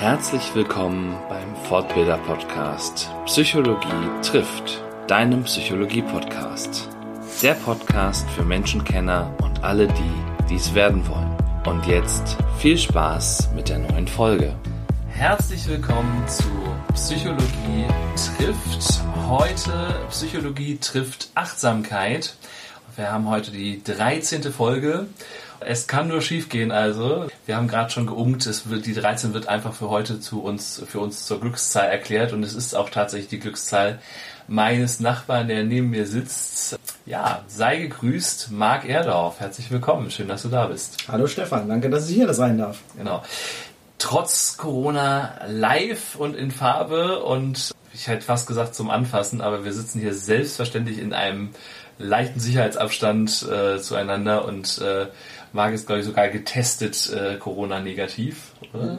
Herzlich willkommen beim Fortbilder Podcast Psychologie trifft, deinem Psychologie Podcast. Der Podcast für Menschenkenner und alle die, dies werden wollen. Und jetzt viel Spaß mit der neuen Folge. Herzlich willkommen zu Psychologie trifft. Heute Psychologie trifft Achtsamkeit. Wir haben heute die 13. Folge es kann nur schief gehen, also. Wir haben gerade schon geungt, es wird, die 13 wird einfach für heute zu uns, für uns zur Glückszahl erklärt und es ist auch tatsächlich die Glückszahl meines Nachbarn, der neben mir sitzt. Ja, sei gegrüßt, Marc Erdorf. Herzlich willkommen. Schön, dass du da bist. Hallo Stefan, danke, dass ich hier sein darf. Genau. Trotz Corona live und in Farbe und ich hätte fast gesagt zum Anfassen, aber wir sitzen hier selbstverständlich in einem leichten Sicherheitsabstand äh, zueinander und äh, Marc ist, glaube ich, sogar getestet äh, Corona-negativ?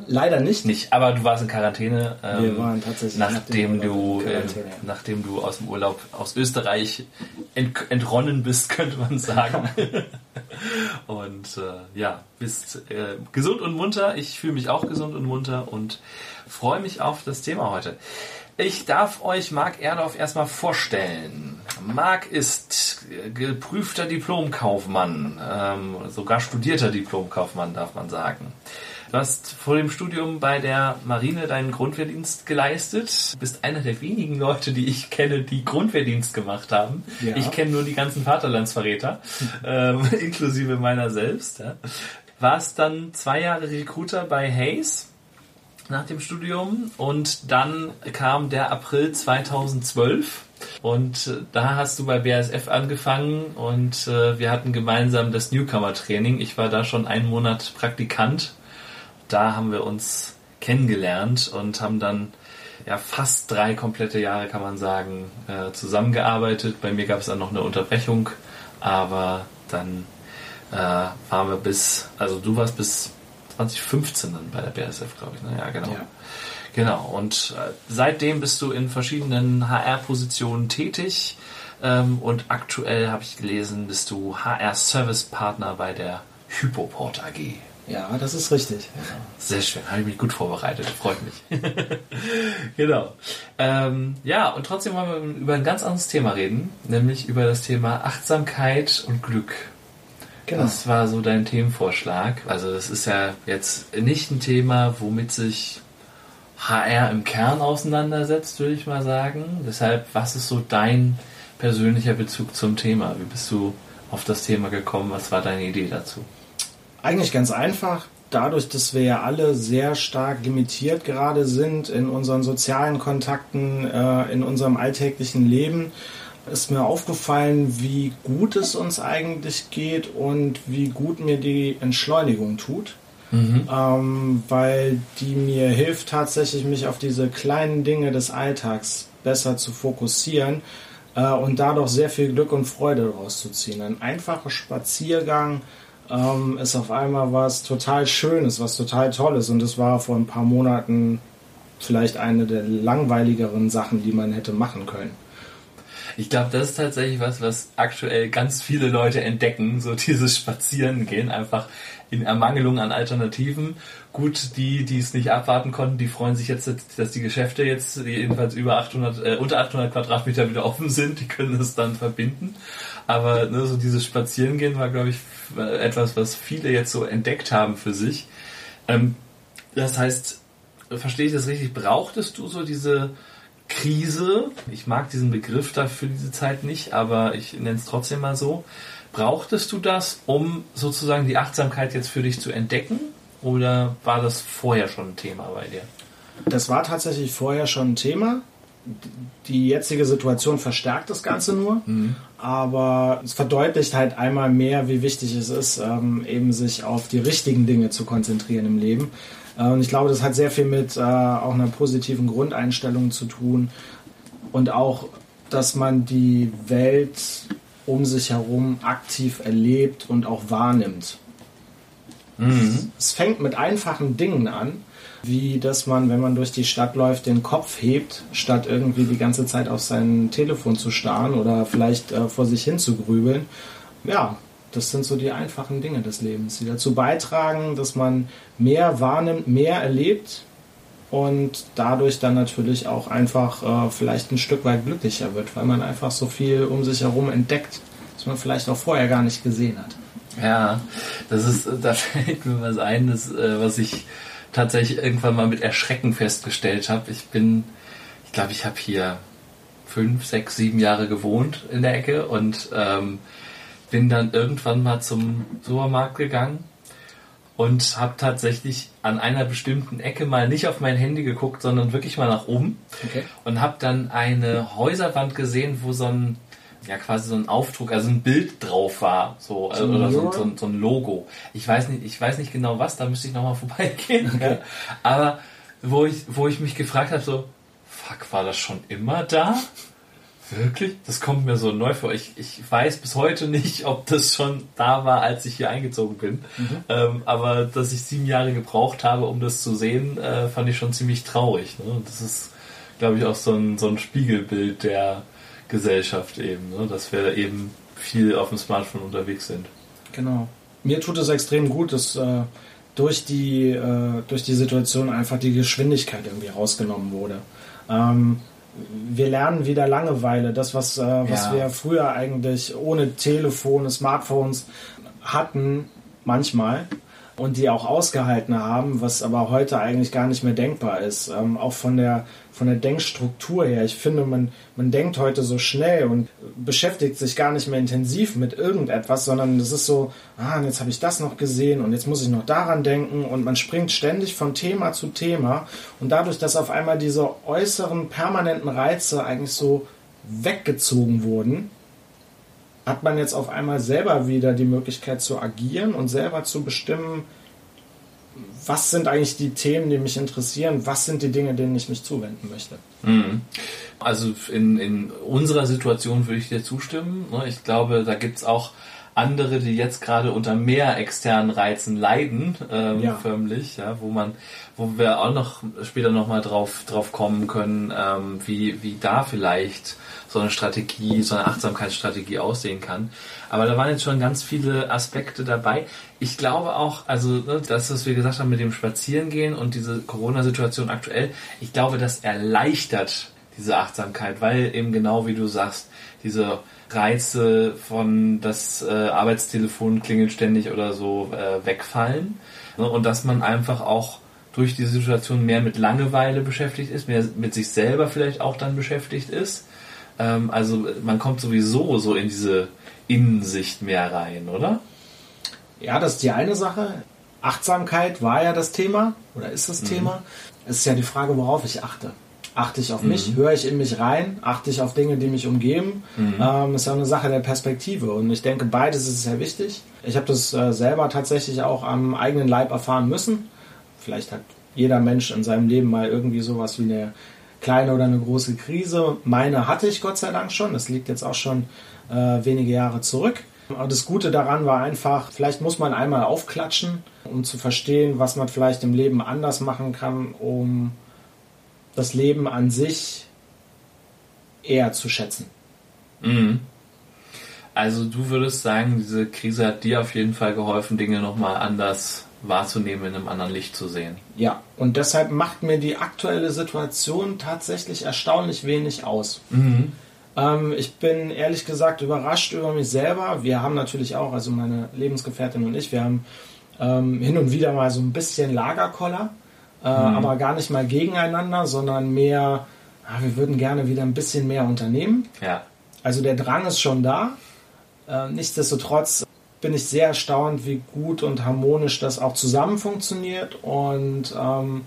Leider nicht. Nicht, aber du warst in Quarantäne. Ähm, Wir waren tatsächlich nachdem du, äh, nachdem du aus dem Urlaub aus Österreich ent entronnen bist, könnte man sagen. und äh, ja, bist äh, gesund und munter. Ich fühle mich auch gesund und munter und freue mich auf das Thema heute. Ich darf euch Marc Erdorf erstmal vorstellen. Marc ist geprüfter Diplomkaufmann, ähm, sogar studierter Diplomkaufmann, darf man sagen. Du hast vor dem Studium bei der Marine deinen Grundwehrdienst geleistet. Du bist einer der wenigen Leute, die ich kenne, die Grundwehrdienst gemacht haben. Ja. Ich kenne nur die ganzen Vaterlandsverräter, ähm, inklusive meiner selbst. Ja. Warst dann zwei Jahre Recruiter bei Hayes nach dem Studium und dann kam der April 2012 und äh, da hast du bei BASF angefangen und äh, wir hatten gemeinsam das Newcomer-Training. Ich war da schon einen Monat Praktikant. Da haben wir uns kennengelernt und haben dann ja fast drei komplette Jahre, kann man sagen, äh, zusammengearbeitet. Bei mir gab es dann noch eine Unterbrechung, aber dann waren wir bis, also du warst bis 2015 dann bei der BASF, glaube ich. Ne? Ja, genau. Ja. Genau, und äh, seitdem bist du in verschiedenen HR-Positionen tätig ähm, und aktuell habe ich gelesen, bist du HR-Service-Partner bei der Hypoport AG. Ja, das ist richtig. Sehr schön, habe ich mich gut vorbereitet, freut mich. genau. Ähm, ja, und trotzdem wollen wir über ein ganz anderes Thema reden, nämlich über das Thema Achtsamkeit und Glück. Genau. Das war so dein Themenvorschlag. Also das ist ja jetzt nicht ein Thema, womit sich HR im Kern auseinandersetzt, würde ich mal sagen. Deshalb, was ist so dein persönlicher Bezug zum Thema? Wie bist du auf das Thema gekommen? Was war deine Idee dazu? Eigentlich ganz einfach. Dadurch, dass wir ja alle sehr stark limitiert gerade sind in unseren sozialen Kontakten, äh, in unserem alltäglichen Leben, ist mir aufgefallen, wie gut es uns eigentlich geht und wie gut mir die Entschleunigung tut mhm. ähm, weil die mir hilft tatsächlich, mich auf diese kleinen Dinge des Alltags besser zu fokussieren äh, und dadurch sehr viel Glück und Freude daraus zu ziehen. Ein einfacher Spaziergang ähm, ist auf einmal was total Schönes, was total Tolles und es war vor ein paar Monaten vielleicht eine der langweiligeren Sachen, die man hätte machen können. Ich glaube, das ist tatsächlich was, was aktuell ganz viele Leute entdecken, so dieses Spazierengehen, einfach in Ermangelung an Alternativen. Gut, die, die es nicht abwarten konnten, die freuen sich jetzt, dass die Geschäfte jetzt jedenfalls über 800, äh, unter 800 Quadratmeter wieder offen sind. Die können es dann verbinden. Aber ne, so dieses Spazierengehen war, glaube ich, etwas, was viele jetzt so entdeckt haben für sich. Ähm, das heißt, verstehe ich das richtig? Brauchtest du so diese Krise? Ich mag diesen Begriff dafür diese Zeit nicht, aber ich nenne es trotzdem mal so. Brauchtest du das, um sozusagen die Achtsamkeit jetzt für dich zu entdecken? Oder war das vorher schon ein Thema bei dir? Das war tatsächlich vorher schon ein Thema. Die jetzige Situation verstärkt das Ganze nur, mhm. aber es verdeutlicht halt einmal mehr, wie wichtig es ist, ähm, eben sich auf die richtigen Dinge zu konzentrieren im Leben. Äh, und ich glaube, das hat sehr viel mit äh, auch einer positiven Grundeinstellung zu tun und auch, dass man die Welt um sich herum aktiv erlebt und auch wahrnimmt. Mhm. Es fängt mit einfachen Dingen an, wie dass man, wenn man durch die Stadt läuft, den Kopf hebt, statt irgendwie die ganze Zeit auf sein Telefon zu starren oder vielleicht äh, vor sich hin zu grübeln. Ja, das sind so die einfachen Dinge des Lebens, die dazu beitragen, dass man mehr wahrnimmt, mehr erlebt und dadurch dann natürlich auch einfach äh, vielleicht ein Stück weit glücklicher wird, weil man einfach so viel um sich herum entdeckt, was man vielleicht auch vorher gar nicht gesehen hat. Ja, das ist, da fällt mir was ein, das, äh, was ich tatsächlich irgendwann mal mit Erschrecken festgestellt habe. Ich bin, ich glaube, ich habe hier fünf, sechs, sieben Jahre gewohnt in der Ecke und ähm, bin dann irgendwann mal zum Supermarkt gegangen und habe tatsächlich an einer bestimmten Ecke mal nicht auf mein Handy geguckt, sondern wirklich mal nach oben okay. und habe dann eine Häuserwand gesehen, wo so ein ja quasi so ein Aufdruck, also ein Bild drauf war, so also, oder so, so, so, ein Logo. Ich weiß nicht, ich weiß nicht genau was, da müsste ich nochmal vorbeigehen. Okay. Aber wo ich, wo ich mich gefragt habe, so, fuck, war das schon immer da? Wirklich? Das kommt mir so neu vor. Ich, ich weiß bis heute nicht, ob das schon da war, als ich hier eingezogen bin. Mhm. Ähm, aber dass ich sieben Jahre gebraucht habe, um das zu sehen, äh, fand ich schon ziemlich traurig. Ne? Das ist, glaube ich, auch so ein, so ein Spiegelbild der Gesellschaft eben, ne? dass wir eben viel auf dem Smartphone unterwegs sind. Genau. Mir tut es extrem gut, dass äh, durch, die, äh, durch die Situation einfach die Geschwindigkeit irgendwie rausgenommen wurde. Ähm, wir lernen wieder Langeweile. Das, was, äh, was ja. wir früher eigentlich ohne Telefone, Smartphones hatten, manchmal, und die auch ausgehalten haben, was aber heute eigentlich gar nicht mehr denkbar ist. Ähm, auch von der, von der Denkstruktur her. Ich finde, man, man denkt heute so schnell und beschäftigt sich gar nicht mehr intensiv mit irgendetwas, sondern es ist so, ah, jetzt habe ich das noch gesehen und jetzt muss ich noch daran denken und man springt ständig von Thema zu Thema und dadurch, dass auf einmal diese äußeren permanenten Reize eigentlich so weggezogen wurden, hat man jetzt auf einmal selber wieder die Möglichkeit zu agieren und selber zu bestimmen, was sind eigentlich die Themen, die mich interessieren, was sind die Dinge, denen ich mich zuwenden möchte. Mhm. Also in, in unserer Situation würde ich dir zustimmen. Ne? Ich glaube, da gibt es auch andere, die jetzt gerade unter mehr externen Reizen leiden, ähm, ja. förmlich, ja, wo man, wo wir auch noch später nochmal drauf, drauf kommen können, ähm, wie, wie da vielleicht so eine Strategie, so eine Achtsamkeitsstrategie aussehen kann. Aber da waren jetzt schon ganz viele Aspekte dabei. Ich glaube auch, also ne, das, was wir gesagt haben mit dem Spazierengehen und diese Corona-Situation aktuell, ich glaube, das erleichtert diese Achtsamkeit, weil eben genau wie du sagst, diese Reize von das äh, Arbeitstelefon klingelt ständig oder so äh, wegfallen ne, und dass man einfach auch durch diese Situation mehr mit Langeweile beschäftigt ist, mehr mit sich selber vielleicht auch dann beschäftigt ist ähm, also man kommt sowieso so in diese Innensicht mehr rein, oder? Ja, das ist die eine Sache. Achtsamkeit war ja das Thema oder ist das mhm. Thema. Es ist ja die Frage, worauf ich achte. Achte ich auf mhm. mich? Höre ich in mich rein? Achte ich auf Dinge, die mich umgeben? Mhm. Ähm, ist ja eine Sache der Perspektive. Und ich denke, beides ist sehr wichtig. Ich habe das äh, selber tatsächlich auch am eigenen Leib erfahren müssen. Vielleicht hat jeder Mensch in seinem Leben mal irgendwie sowas wie eine kleine oder eine große Krise. Meine hatte ich Gott sei Dank schon. Das liegt jetzt auch schon äh, wenige Jahre zurück. Aber das Gute daran war einfach, vielleicht muss man einmal aufklatschen, um zu verstehen, was man vielleicht im Leben anders machen kann, um das Leben an sich eher zu schätzen. Mhm. Also du würdest sagen, diese Krise hat dir auf jeden Fall geholfen, Dinge nochmal anders wahrzunehmen, in einem anderen Licht zu sehen. Ja, und deshalb macht mir die aktuelle Situation tatsächlich erstaunlich wenig aus. Mhm. Ähm, ich bin ehrlich gesagt überrascht über mich selber. Wir haben natürlich auch, also meine Lebensgefährtin und ich, wir haben ähm, hin und wieder mal so ein bisschen Lagerkoller, äh, mhm. aber gar nicht mal gegeneinander, sondern mehr, ah, wir würden gerne wieder ein bisschen mehr unternehmen. Ja. Also der Drang ist schon da. Äh, nichtsdestotrotz bin ich sehr erstaunt, wie gut und harmonisch das auch zusammen funktioniert und ähm,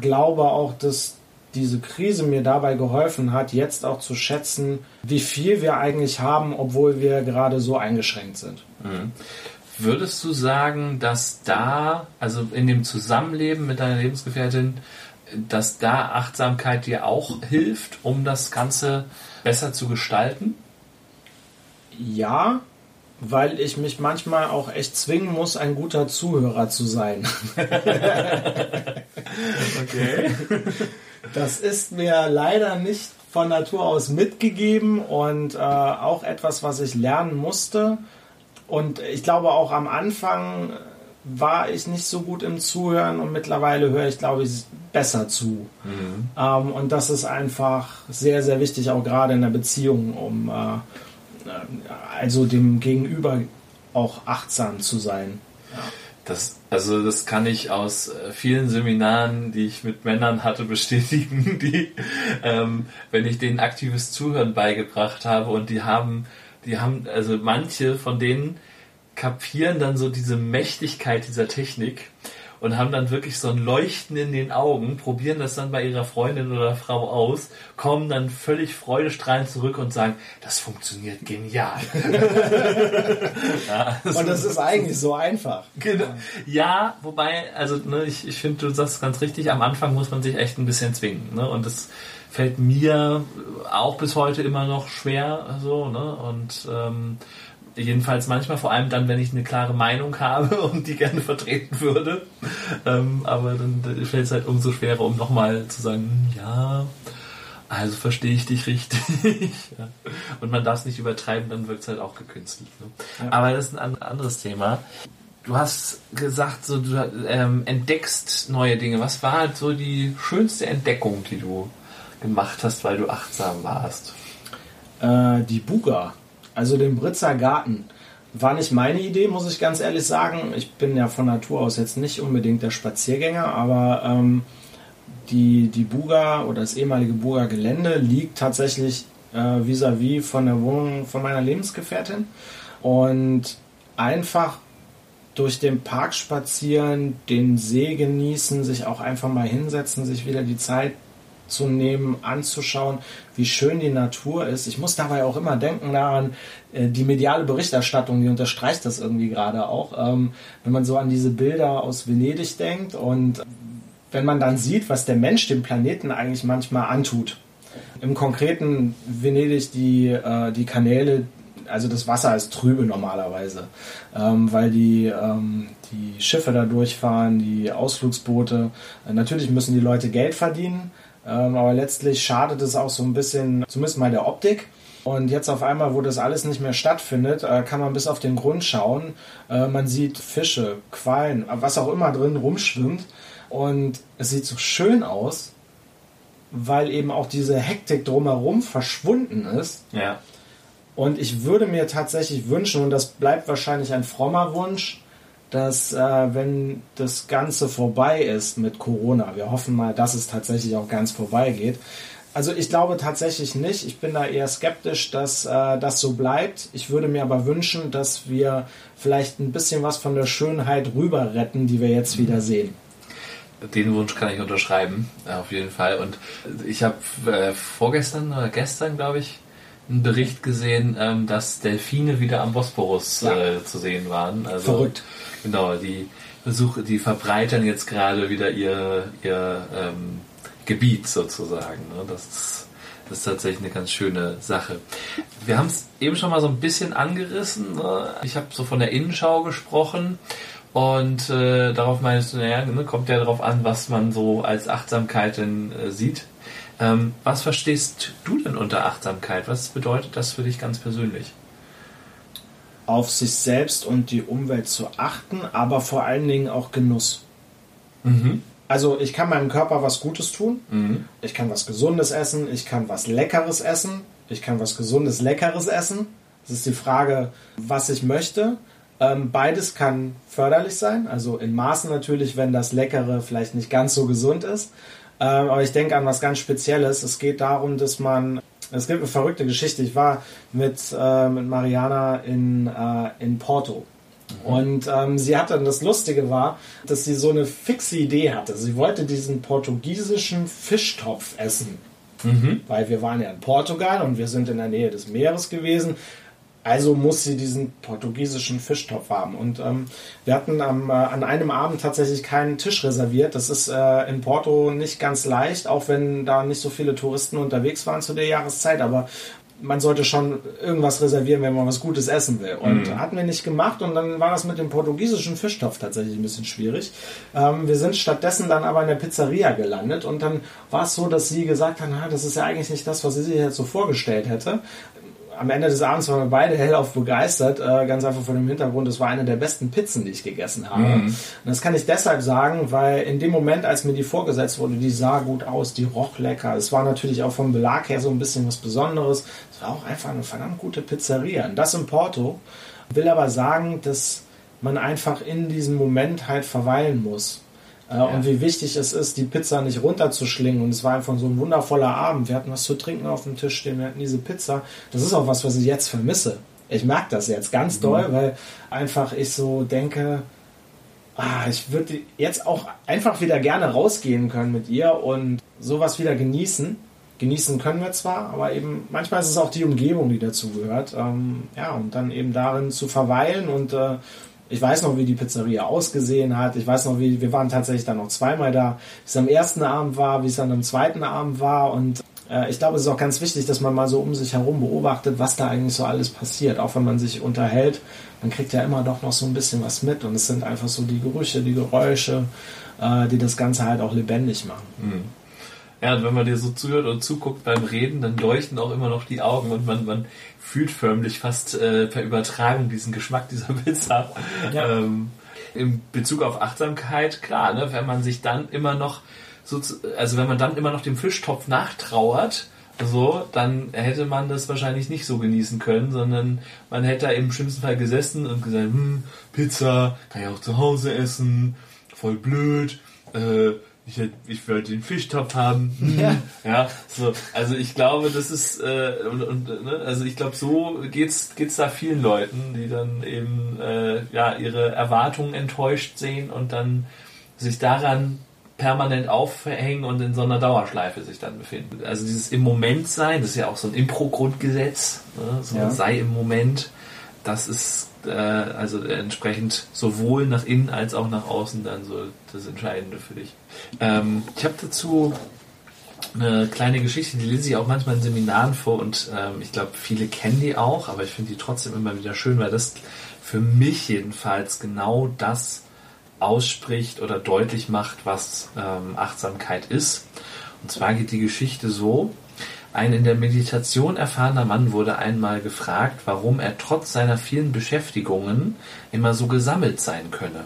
glaube auch, dass diese Krise mir dabei geholfen hat, jetzt auch zu schätzen, wie viel wir eigentlich haben, obwohl wir gerade so eingeschränkt sind. Mhm. Würdest du sagen, dass da, also in dem Zusammenleben mit deiner Lebensgefährtin, dass da Achtsamkeit dir auch hilft, um das Ganze besser zu gestalten? Ja, weil ich mich manchmal auch echt zwingen muss, ein guter Zuhörer zu sein. okay. Das ist mir leider nicht von Natur aus mitgegeben und äh, auch etwas, was ich lernen musste. Und ich glaube auch am Anfang war ich nicht so gut im Zuhören und mittlerweile höre ich, glaube ich, besser zu. Mhm. Ähm, und das ist einfach sehr, sehr wichtig, auch gerade in der Beziehung, um äh, also dem Gegenüber auch achtsam zu sein. Das, also das kann ich aus äh, vielen Seminaren, die ich mit Männern hatte, bestätigen, die, ähm, wenn ich denen aktives Zuhören beigebracht habe und die haben, die haben, also manche von denen kapieren dann so diese Mächtigkeit dieser Technik und haben dann wirklich so ein Leuchten in den Augen, probieren das dann bei ihrer Freundin oder Frau aus, kommen dann völlig freudestrahlend zurück und sagen, das funktioniert genial. ja, also und das ist eigentlich so einfach. Genau. Ja, wobei, also ne, ich, ich finde, du sagst ganz richtig, am Anfang muss man sich echt ein bisschen zwingen. Ne? Und das fällt mir auch bis heute immer noch schwer so, ne? Und ähm, Jedenfalls manchmal, vor allem dann, wenn ich eine klare Meinung habe und die gerne vertreten würde. Ähm, aber dann fällt es halt umso schwerer, um nochmal zu sagen, ja, also verstehe ich dich richtig. ja. Und man darf es nicht übertreiben, dann wirkt es halt auch gekünstelt. Ne? Ja. Aber das ist ein anderes Thema. Du hast gesagt, so, du ähm, entdeckst neue Dinge. Was war halt so die schönste Entdeckung, die du gemacht hast, weil du achtsam warst? Äh, die Buga. Also den Britzer Garten war nicht meine Idee, muss ich ganz ehrlich sagen. Ich bin ja von Natur aus jetzt nicht unbedingt der Spaziergänger, aber ähm, die, die Buga oder das ehemalige Buga Gelände liegt tatsächlich äh, vis-à-vis -vis von der Wohnung von meiner Lebensgefährtin. Und einfach durch den Park spazieren, den See genießen, sich auch einfach mal hinsetzen, sich wieder die Zeit zu nehmen, anzuschauen, wie schön die Natur ist. Ich muss dabei auch immer denken daran, äh, die mediale Berichterstattung, die unterstreicht das irgendwie gerade auch. Ähm, wenn man so an diese Bilder aus Venedig denkt und wenn man dann sieht, was der Mensch dem Planeten eigentlich manchmal antut. Im konkreten Venedig die, äh, die Kanäle, also das Wasser ist trübe normalerweise, ähm, weil die, ähm, die Schiffe da durchfahren, die Ausflugsboote. Äh, natürlich müssen die Leute Geld verdienen, ähm, aber letztlich schadet es auch so ein bisschen, zumindest mal der Optik. Und jetzt auf einmal, wo das alles nicht mehr stattfindet, äh, kann man bis auf den Grund schauen. Äh, man sieht Fische, Quallen, was auch immer drin rumschwimmt. Und es sieht so schön aus, weil eben auch diese Hektik drumherum verschwunden ist. Ja. Und ich würde mir tatsächlich wünschen, und das bleibt wahrscheinlich ein frommer Wunsch, dass äh, wenn das Ganze vorbei ist mit Corona, wir hoffen mal, dass es tatsächlich auch ganz vorbei geht. Also ich glaube tatsächlich nicht. Ich bin da eher skeptisch, dass äh, das so bleibt. Ich würde mir aber wünschen, dass wir vielleicht ein bisschen was von der Schönheit rüber retten, die wir jetzt wieder sehen. Den Wunsch kann ich unterschreiben, auf jeden Fall. Und ich habe äh, vorgestern oder gestern, glaube ich, einen Bericht gesehen, ähm, dass Delfine wieder am Bosporus ja. äh, zu sehen waren. Also, Verrückt. Genau, die Versuche, die verbreitern jetzt gerade wieder ihr, ihr ähm, Gebiet sozusagen. Ne? Das, ist, das ist tatsächlich eine ganz schöne Sache. Wir haben es eben schon mal so ein bisschen angerissen. Ne? Ich habe so von der Innenschau gesprochen. Und äh, darauf meinst du, naja, ne, kommt ja darauf an, was man so als Achtsamkeit denn äh, sieht. Ähm, was verstehst du denn unter Achtsamkeit? Was bedeutet das für dich ganz persönlich? Auf sich selbst und die Umwelt zu achten, aber vor allen Dingen auch Genuss. Mhm. Also ich kann meinem Körper was Gutes tun, mhm. ich kann was Gesundes essen, ich kann was Leckeres essen, ich kann was Gesundes, Leckeres essen. Das ist die Frage, was ich möchte. Ähm, beides kann förderlich sein, also in Maßen natürlich, wenn das Leckere vielleicht nicht ganz so gesund ist. Ähm, aber ich denke an was ganz Spezielles. Es geht darum, dass man es gibt eine verrückte Geschichte. Ich war mit, äh, mit Mariana in, äh, in Porto. Mhm. Und ähm, sie hatte, das Lustige war, dass sie so eine fixe Idee hatte. Sie wollte diesen portugiesischen Fischtopf essen. Mhm. Weil wir waren ja in Portugal und wir sind in der Nähe des Meeres gewesen. Also muss sie diesen portugiesischen Fischtopf haben. Und ähm, wir hatten am, äh, an einem Abend tatsächlich keinen Tisch reserviert. Das ist äh, in Porto nicht ganz leicht, auch wenn da nicht so viele Touristen unterwegs waren zu der Jahreszeit. Aber man sollte schon irgendwas reservieren, wenn man was Gutes essen will. Und mhm. hatten wir nicht gemacht und dann war das mit dem portugiesischen Fischtopf tatsächlich ein bisschen schwierig. Ähm, wir sind stattdessen dann aber in der Pizzeria gelandet und dann war es so, dass sie gesagt hat, na, das ist ja eigentlich nicht das, was sie sich jetzt so vorgestellt hätte am Ende des Abends waren wir beide hellauf begeistert, äh, ganz einfach von dem Hintergrund, es war eine der besten Pizzen, die ich gegessen habe. Mhm. Und das kann ich deshalb sagen, weil in dem Moment, als mir die vorgesetzt wurde, die sah gut aus, die roch lecker. Es war natürlich auch vom Belag her so ein bisschen was Besonderes. Es war auch einfach eine verdammt gute Pizzeria. Und das in Porto will aber sagen, dass man einfach in diesem Moment halt verweilen muss. Äh, ja. Und wie wichtig es ist, die Pizza nicht runterzuschlingen. Und es war einfach so ein wundervoller Abend. Wir hatten was zu trinken auf dem Tisch stehen, wir hatten diese Pizza. Das ist auch was, was ich jetzt vermisse. Ich merke das jetzt ganz mhm. doll, weil einfach ich so denke, ah, ich würde jetzt auch einfach wieder gerne rausgehen können mit ihr und sowas wieder genießen. Genießen können wir zwar, aber eben manchmal ist es auch die Umgebung, die dazu gehört. Ähm, ja, und dann eben darin zu verweilen und äh, ich weiß noch, wie die Pizzeria ausgesehen hat. Ich weiß noch, wie wir waren tatsächlich dann noch zweimal da, wie es am ersten Abend war, wie es dann am zweiten Abend war. Und äh, ich glaube, es ist auch ganz wichtig, dass man mal so um sich herum beobachtet, was da eigentlich so alles passiert. Auch wenn man sich unterhält, man kriegt ja immer doch noch so ein bisschen was mit. Und es sind einfach so die Gerüche, die Geräusche, äh, die das Ganze halt auch lebendig machen. Mhm. Ja, und wenn man dir so zuhört und zuguckt beim Reden, dann leuchten auch immer noch die Augen und man, man fühlt förmlich fast äh, per Übertragung diesen Geschmack dieser Pizza. Ja. Ähm, in Bezug auf Achtsamkeit, klar, ne, wenn man sich dann immer noch so, also wenn man dann immer noch dem Fischtopf nachtrauert, so, dann hätte man das wahrscheinlich nicht so genießen können, sondern man hätte da im schlimmsten Fall gesessen und gesagt, hm, Pizza, kann ich auch zu Hause essen, voll blöd, äh, ich, ich will den Fischtopf haben. Ja. ja, so. Also ich glaube, das ist äh, und, und ne? also ich glaube, so geht's geht's da vielen Leuten, die dann eben äh, ja ihre Erwartungen enttäuscht sehen und dann sich daran permanent aufhängen und in so einer Dauerschleife sich dann befinden. Also dieses im Moment sein, das ist ja auch so ein Impro-Grundgesetz, ne? so ja. sei im Moment. Das ist äh, also entsprechend sowohl nach innen als auch nach außen dann so das Entscheidende für dich. Ähm, ich habe dazu eine kleine Geschichte, die lese ich auch manchmal in Seminaren vor und ähm, ich glaube, viele kennen die auch, aber ich finde die trotzdem immer wieder schön, weil das für mich jedenfalls genau das ausspricht oder deutlich macht, was ähm, Achtsamkeit ist. Und zwar geht die Geschichte so, ein in der Meditation erfahrener Mann wurde einmal gefragt, warum er trotz seiner vielen Beschäftigungen immer so gesammelt sein könne.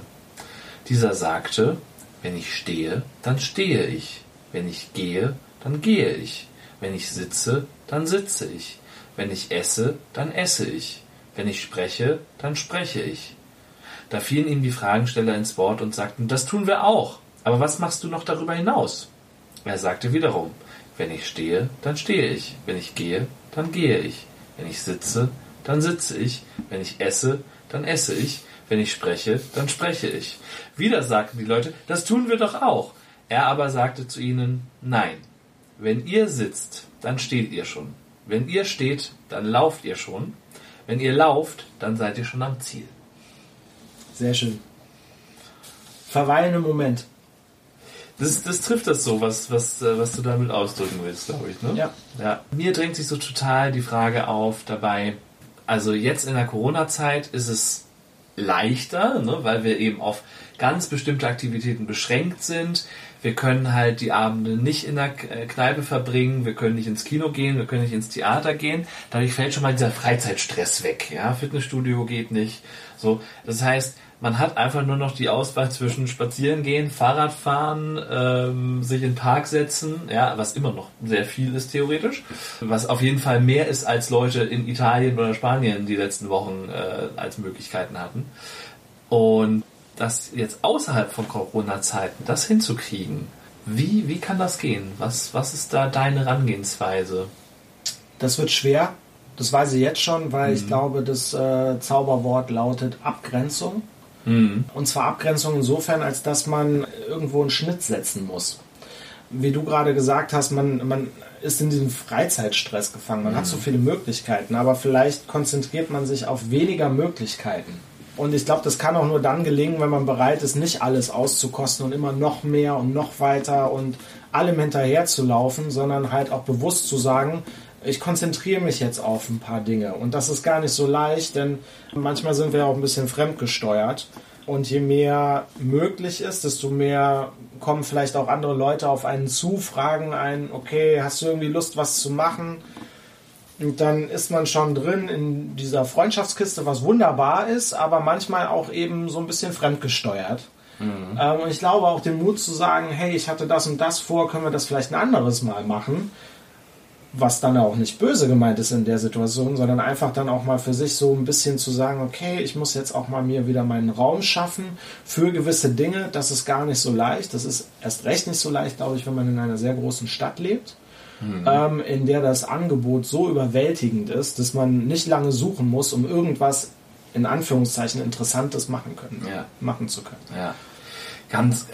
Dieser sagte, wenn ich stehe, dann stehe ich, wenn ich gehe, dann gehe ich, wenn ich sitze, dann sitze ich, wenn ich esse, dann esse ich, wenn ich spreche, dann spreche ich. Da fielen ihm die Fragensteller ins Wort und sagten, das tun wir auch, aber was machst du noch darüber hinaus? Er sagte wiederum, wenn ich stehe, dann stehe ich. Wenn ich gehe, dann gehe ich. Wenn ich sitze, dann sitze ich. Wenn ich esse, dann esse ich. Wenn ich spreche, dann spreche ich. Wieder sagten die Leute, das tun wir doch auch. Er aber sagte zu ihnen, nein. Wenn ihr sitzt, dann steht ihr schon. Wenn ihr steht, dann lauft ihr schon. Wenn ihr lauft, dann seid ihr schon am Ziel. Sehr schön. Verweilen im Moment. Das, das trifft das so, was, was, äh, was du damit ausdrücken willst, glaube ich. Ne? Ja. ja. Mir drängt sich so total die Frage auf dabei, also jetzt in der Corona-Zeit ist es leichter, ne, weil wir eben auf ganz bestimmte Aktivitäten beschränkt sind. Wir können halt die Abende nicht in der äh, Kneipe verbringen, wir können nicht ins Kino gehen, wir können nicht ins Theater gehen. Dadurch fällt schon mal dieser Freizeitstress weg. Ja, Fitnessstudio geht nicht. So, das heißt, man hat einfach nur noch die Auswahl zwischen spazieren gehen, Fahrradfahren, ähm, sich in den Park setzen, ja, was immer noch sehr viel ist theoretisch, was auf jeden Fall mehr ist als Leute in Italien oder Spanien die letzten Wochen äh, als Möglichkeiten hatten. Und das jetzt außerhalb von Corona-Zeiten, das hinzukriegen, wie, wie kann das gehen? Was, was ist da deine Herangehensweise? Das wird schwer, das weiß ich jetzt schon, weil mhm. ich glaube, das äh, Zauberwort lautet Abgrenzung. Mhm. Und zwar Abgrenzung insofern, als dass man irgendwo einen Schnitt setzen muss. Wie du gerade gesagt hast, man, man ist in diesem Freizeitstress gefangen. Man mhm. hat so viele Möglichkeiten, aber vielleicht konzentriert man sich auf weniger Möglichkeiten. Und ich glaube, das kann auch nur dann gelingen, wenn man bereit ist, nicht alles auszukosten und immer noch mehr und noch weiter und allem hinterher zu laufen, sondern halt auch bewusst zu sagen, ich konzentriere mich jetzt auf ein paar Dinge. Und das ist gar nicht so leicht, denn manchmal sind wir auch ein bisschen fremdgesteuert. Und je mehr möglich ist, desto mehr kommen vielleicht auch andere Leute auf einen zu, fragen einen, okay, hast du irgendwie Lust, was zu machen? Und dann ist man schon drin in dieser Freundschaftskiste, was wunderbar ist, aber manchmal auch eben so ein bisschen fremdgesteuert. Mhm. Ähm, und ich glaube auch den Mut zu sagen, hey, ich hatte das und das vor, können wir das vielleicht ein anderes Mal machen was dann auch nicht böse gemeint ist in der Situation, sondern einfach dann auch mal für sich so ein bisschen zu sagen, okay, ich muss jetzt auch mal mir wieder meinen Raum schaffen für gewisse Dinge. Das ist gar nicht so leicht. Das ist erst recht nicht so leicht, glaube ich, wenn man in einer sehr großen Stadt lebt. Mhm. Ähm, in der das Angebot so überwältigend ist, dass man nicht lange suchen muss, um irgendwas in Anführungszeichen Interessantes machen können, ja. machen zu können. Ja ganz,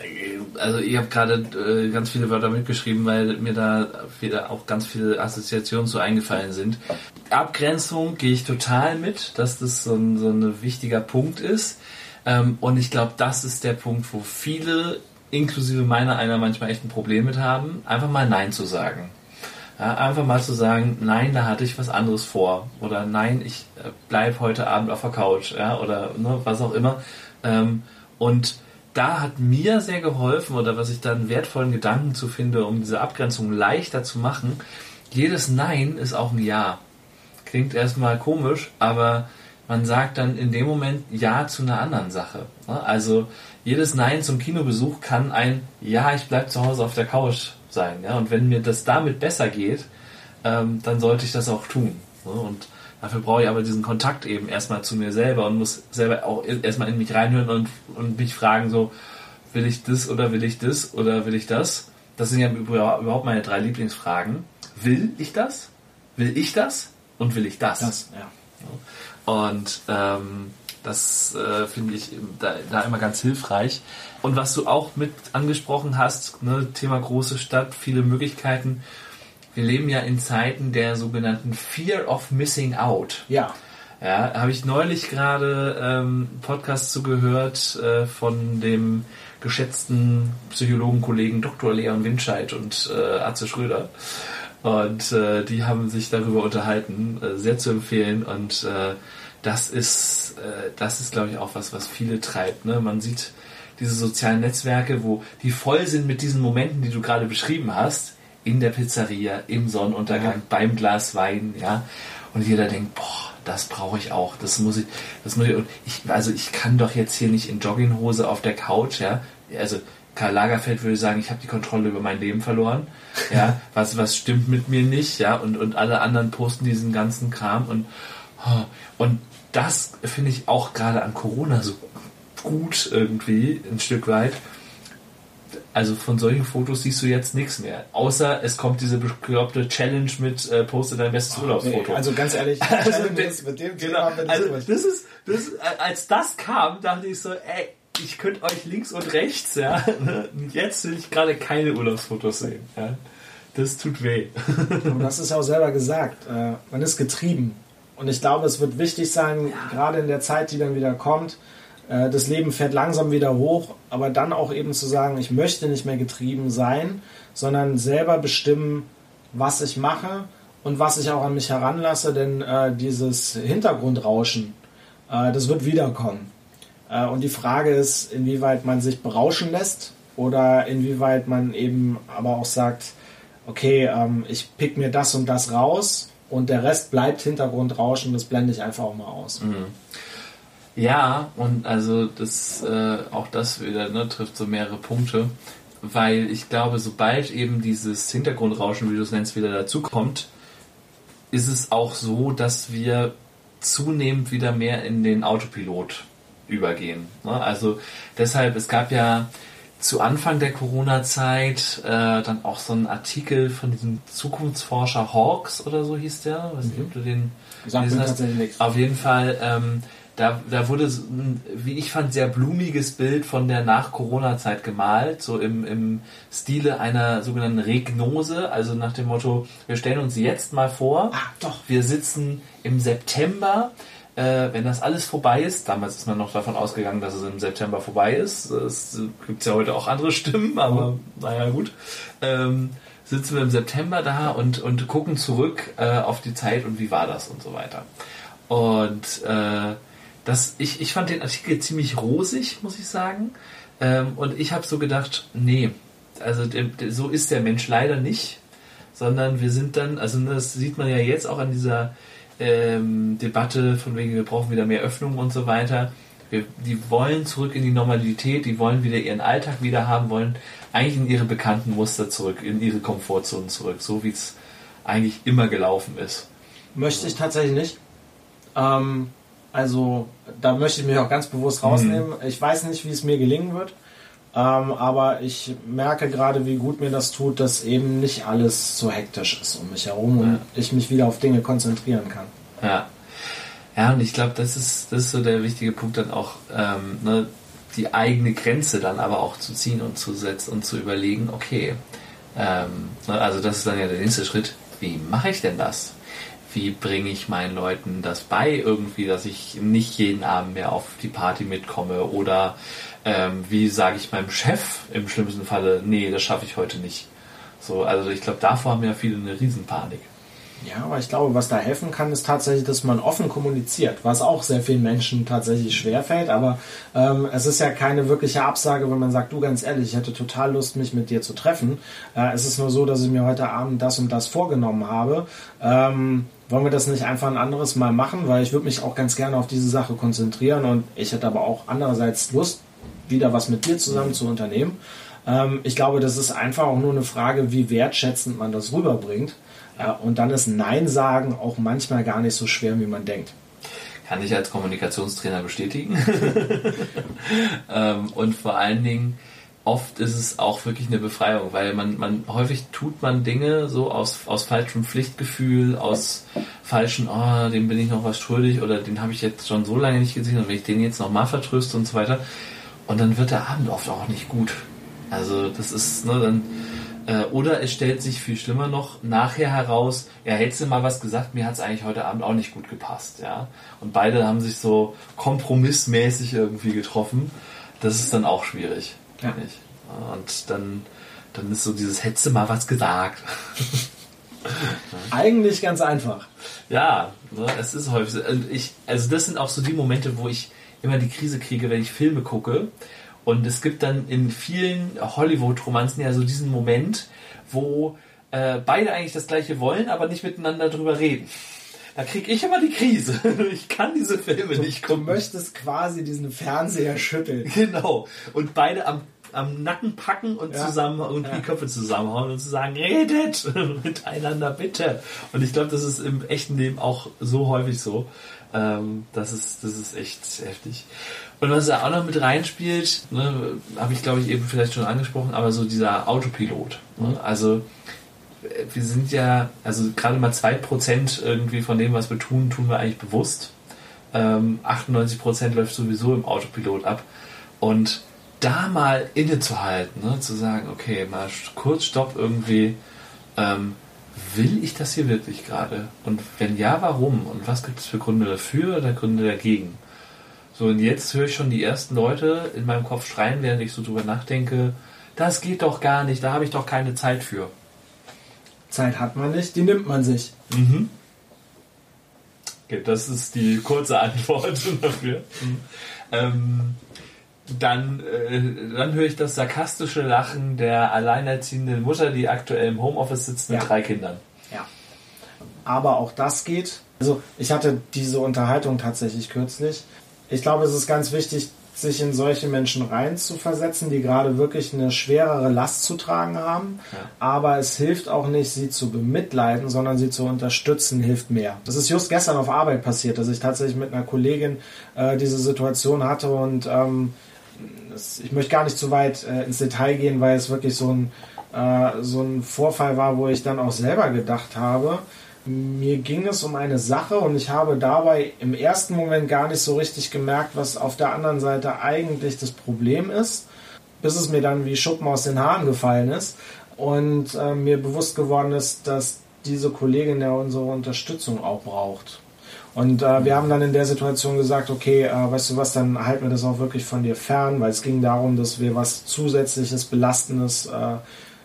also ich habe gerade äh, ganz viele Wörter mitgeschrieben, weil mir da wieder auch ganz viele Assoziationen so eingefallen sind. Abgrenzung gehe ich total mit, dass das so ein, so ein wichtiger Punkt ist. Ähm, und ich glaube, das ist der Punkt, wo viele, inklusive meiner einer, manchmal echt ein Problem mit haben, einfach mal Nein zu sagen. Ja, einfach mal zu sagen, nein, da hatte ich was anderes vor. Oder nein, ich äh, bleib heute Abend auf der Couch. Ja, oder ne, was auch immer. Ähm, und da hat mir sehr geholfen oder was ich dann wertvollen Gedanken zu finde, um diese Abgrenzung leichter zu machen. Jedes Nein ist auch ein Ja. Klingt erstmal komisch, aber man sagt dann in dem Moment Ja zu einer anderen Sache. Also jedes Nein zum Kinobesuch kann ein Ja, ich bleib zu Hause auf der Couch sein. Und wenn mir das damit besser geht, ähm, dann sollte ich das auch tun. Und Dafür brauche ich aber diesen Kontakt eben erstmal zu mir selber und muss selber auch erstmal in mich reinhören und, und mich fragen, so, will ich das oder will ich das oder will ich das? Das sind ja überhaupt meine drei Lieblingsfragen. Will ich das? Will ich das? Und will ich das? Das, ja. Und ähm, das äh, finde ich da, da, immer ganz hilfreich. Und was du auch mit angesprochen hast, ne, Thema große Stadt, viele Möglichkeiten wir leben ja in Zeiten der sogenannten Fear of Missing Out. Ja. Ja, habe ich neulich gerade ähm, Podcast zugehört äh, von dem geschätzten Psychologenkollegen Dr. Leon Winscheid und äh, Atze Schröder. Und äh, die haben sich darüber unterhalten, äh, sehr zu empfehlen. Und äh, das ist, äh, das ist, glaube ich, auch was, was viele treibt. Ne? Man sieht diese sozialen Netzwerke, wo die voll sind mit diesen Momenten, die du gerade beschrieben hast in der Pizzeria, im Sonnenuntergang, ja. beim Glas Wein, ja. Und jeder denkt, boah, das brauche ich auch. Das muss ich, das muss ich, und ich, also ich kann doch jetzt hier nicht in Jogginghose auf der Couch, ja. Also Karl Lagerfeld würde sagen, ich habe die Kontrolle über mein Leben verloren. Ja, was, was stimmt mit mir nicht, ja, und, und alle anderen posten diesen ganzen Kram und, und das finde ich auch gerade an Corona so gut irgendwie, ein Stück weit, also von solchen Fotos siehst du jetzt nichts mehr. Außer es kommt diese bekloppte Challenge mit äh, poste dein bestes oh, Urlaubsfoto. Nee, also ganz ehrlich, also mit, mit dem genau, also das ist, das ist, als das kam, dachte ich so, ey, ich könnte euch links und rechts, ja. Ne? Jetzt will ich gerade keine Urlaubsfotos sehen. Ja. Das tut weh. Und das ist auch selber gesagt. Äh, man ist getrieben. Und ich glaube, es wird wichtig sein, ja. gerade in der Zeit, die dann wieder kommt, äh, das Leben fährt langsam wieder hoch, aber dann auch eben zu sagen, ich möchte nicht mehr getrieben sein, sondern selber bestimmen, was ich mache und was ich auch an mich heranlasse, denn äh, dieses Hintergrundrauschen, äh, das wird wiederkommen. Äh, und die Frage ist, inwieweit man sich berauschen lässt oder inwieweit man eben aber auch sagt, okay, ähm, ich pick mir das und das raus und der Rest bleibt Hintergrundrauschen, das blende ich einfach auch mal aus. Mhm. Ja, und also das äh, auch das wieder ne, trifft so mehrere Punkte, weil ich glaube, sobald eben dieses Hintergrundrauschen, wie du es nennst, wieder dazukommt, ist es auch so, dass wir zunehmend wieder mehr in den Autopilot übergehen. Ne? Also deshalb, es gab ja zu Anfang der Corona-Zeit äh, dann auch so ein Artikel von diesem Zukunftsforscher Hawks oder so hieß der. Weiß nicht, ob du den nichts. Auf jeden Fall ähm, da, da wurde, ein, wie ich fand, sehr blumiges Bild von der Nach-Corona-Zeit gemalt, so im, im Stile einer sogenannten Regnose, also nach dem Motto, wir stellen uns jetzt mal vor, ah, wir sitzen im September, äh, wenn das alles vorbei ist, damals ist man noch davon ausgegangen, dass es im September vorbei ist, es gibt ja heute auch andere Stimmen, aber naja gut, ähm, sitzen wir im September da und, und gucken zurück äh, auf die Zeit und wie war das und so weiter. Und äh, das, ich, ich fand den Artikel ziemlich rosig, muss ich sagen. Ähm, und ich habe so gedacht, nee, also so ist der Mensch leider nicht, sondern wir sind dann, also das sieht man ja jetzt auch an dieser ähm, Debatte von wegen, wir brauchen wieder mehr Öffnung und so weiter. Wir, die wollen zurück in die Normalität, die wollen wieder ihren Alltag wieder haben, wollen eigentlich in ihre bekannten Muster zurück, in ihre Komfortzone zurück, so wie es eigentlich immer gelaufen ist. Möchte ich tatsächlich nicht. Ähm, also da möchte ich mich auch ganz bewusst rausnehmen. Mhm. Ich weiß nicht, wie es mir gelingen wird. Ähm, aber ich merke gerade, wie gut mir das tut, dass eben nicht alles so hektisch ist um mich herum ja. und ich mich wieder auf Dinge konzentrieren kann. Ja. Ja, und ich glaube, das ist, das ist so der wichtige Punkt dann auch, ähm, ne, die eigene Grenze dann aber auch zu ziehen und zu setzen und zu überlegen, okay, ähm, ne, also das ist dann ja der nächste Schritt, wie mache ich denn das? Wie bringe ich meinen Leuten das bei irgendwie, dass ich nicht jeden Abend mehr auf die Party mitkomme oder ähm, wie sage ich meinem Chef im schlimmsten Falle, nee, das schaffe ich heute nicht. So, also ich glaube, davor haben ja viele eine Riesenpanik. Ja, aber ich glaube, was da helfen kann, ist tatsächlich, dass man offen kommuniziert, was auch sehr vielen Menschen tatsächlich schwerfällt. Aber ähm, es ist ja keine wirkliche Absage, wenn man sagt, du ganz ehrlich, ich hätte total Lust, mich mit dir zu treffen. Äh, es ist nur so, dass ich mir heute Abend das und das vorgenommen habe. Ähm, wollen wir das nicht einfach ein anderes Mal machen? Weil ich würde mich auch ganz gerne auf diese Sache konzentrieren und ich hätte aber auch andererseits Lust, wieder was mit dir zusammen zu unternehmen. Ähm, ich glaube, das ist einfach auch nur eine Frage, wie wertschätzend man das rüberbringt. Ja, und dann ist Nein sagen auch manchmal gar nicht so schwer, wie man denkt. Kann ich als Kommunikationstrainer bestätigen. ähm, und vor allen Dingen, oft ist es auch wirklich eine Befreiung, weil man, man häufig tut man Dinge so aus, aus falschem Pflichtgefühl, aus falschen, oh, dem bin ich noch was schuldig oder den habe ich jetzt schon so lange nicht gesehen und wenn ich den jetzt nochmal vertröste und so weiter, und dann wird der Abend oft auch nicht gut. Also das ist, ne, dann, äh, oder es stellt sich viel schlimmer noch nachher heraus, ja, hättest du mal was gesagt, mir hat es eigentlich heute Abend auch nicht gut gepasst, ja. Und beide haben sich so kompromissmäßig irgendwie getroffen. Das ist dann auch schwierig, ja. ich. Und dann, dann ist so dieses, hättest du mal was gesagt. Eigentlich ganz einfach. Ja, ne, es ist häufig. Ich, also das sind auch so die Momente, wo ich immer die Krise kriege, wenn ich Filme gucke. Und es gibt dann in vielen Hollywood-Romanzen ja so diesen Moment, wo äh, beide eigentlich das gleiche wollen, aber nicht miteinander drüber reden. Da kriege ich immer die Krise. Ich kann diese Filme du, nicht gucken. Du möchtest quasi diesen Fernseher schütteln. Genau. Und beide am, am Nacken packen und ja. zusammen und ja. die Köpfe zusammenhauen und zu sagen, redet miteinander bitte. Und ich glaube, das ist im echten Leben auch so häufig so. Ähm, das, ist, das ist echt heftig. Und was da auch noch mit reinspielt, ne, habe ich glaube ich eben vielleicht schon angesprochen, aber so dieser Autopilot. Ne? Also äh, wir sind ja, also gerade mal 2% irgendwie von dem, was wir tun, tun wir eigentlich bewusst. Ähm, 98% läuft sowieso im Autopilot ab. Und da mal innezuhalten, ne, zu sagen, okay, mal kurz Stopp irgendwie, ähm, will ich das hier wirklich gerade? Und wenn ja, warum? Und was gibt es für Gründe dafür oder Gründe dagegen? So, und jetzt höre ich schon die ersten Leute in meinem Kopf schreien, während ich so drüber nachdenke, das geht doch gar nicht, da habe ich doch keine Zeit für. Zeit hat man nicht, die nimmt man sich. Mhm. Okay, das ist die kurze Antwort dafür. Mhm. Ähm, dann, äh, dann höre ich das sarkastische Lachen der alleinerziehenden Mutter, die aktuell im Homeoffice sitzt mit ja. drei Kindern. Ja. Aber auch das geht. Also ich hatte diese Unterhaltung tatsächlich kürzlich. Ich glaube, es ist ganz wichtig, sich in solche Menschen reinzuversetzen, die gerade wirklich eine schwerere Last zu tragen haben. Ja. Aber es hilft auch nicht, sie zu bemitleiden, sondern sie zu unterstützen, hilft mehr. Das ist just gestern auf Arbeit passiert, dass ich tatsächlich mit einer Kollegin äh, diese Situation hatte und ähm, das, ich möchte gar nicht zu weit äh, ins Detail gehen, weil es wirklich so ein, äh, so ein Vorfall war, wo ich dann auch selber gedacht habe, mir ging es um eine Sache und ich habe dabei im ersten Moment gar nicht so richtig gemerkt, was auf der anderen Seite eigentlich das Problem ist, bis es mir dann wie Schuppen aus den Haaren gefallen ist und äh, mir bewusst geworden ist, dass diese Kollegin ja unsere Unterstützung auch braucht. Und äh, wir haben dann in der Situation gesagt, okay, äh, weißt du was, dann halten wir das auch wirklich von dir fern, weil es ging darum, dass wir was zusätzliches, belastendes äh,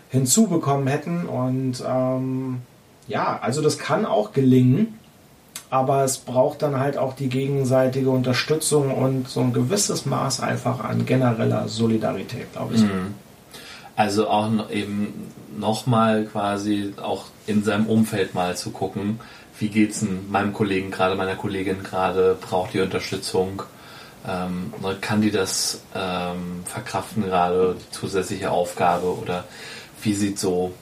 hinzubekommen hätten. Und ähm, ja, also das kann auch gelingen, aber es braucht dann halt auch die gegenseitige Unterstützung und so ein gewisses Maß einfach an genereller Solidarität, glaube ich. Mhm. Also auch eben nochmal quasi auch in seinem Umfeld mal zu gucken, wie geht's denn meinem Kollegen gerade, meiner Kollegin gerade, braucht die Unterstützung, ähm, ne, kann die das ähm, verkraften gerade, die zusätzliche Aufgabe oder wie sieht so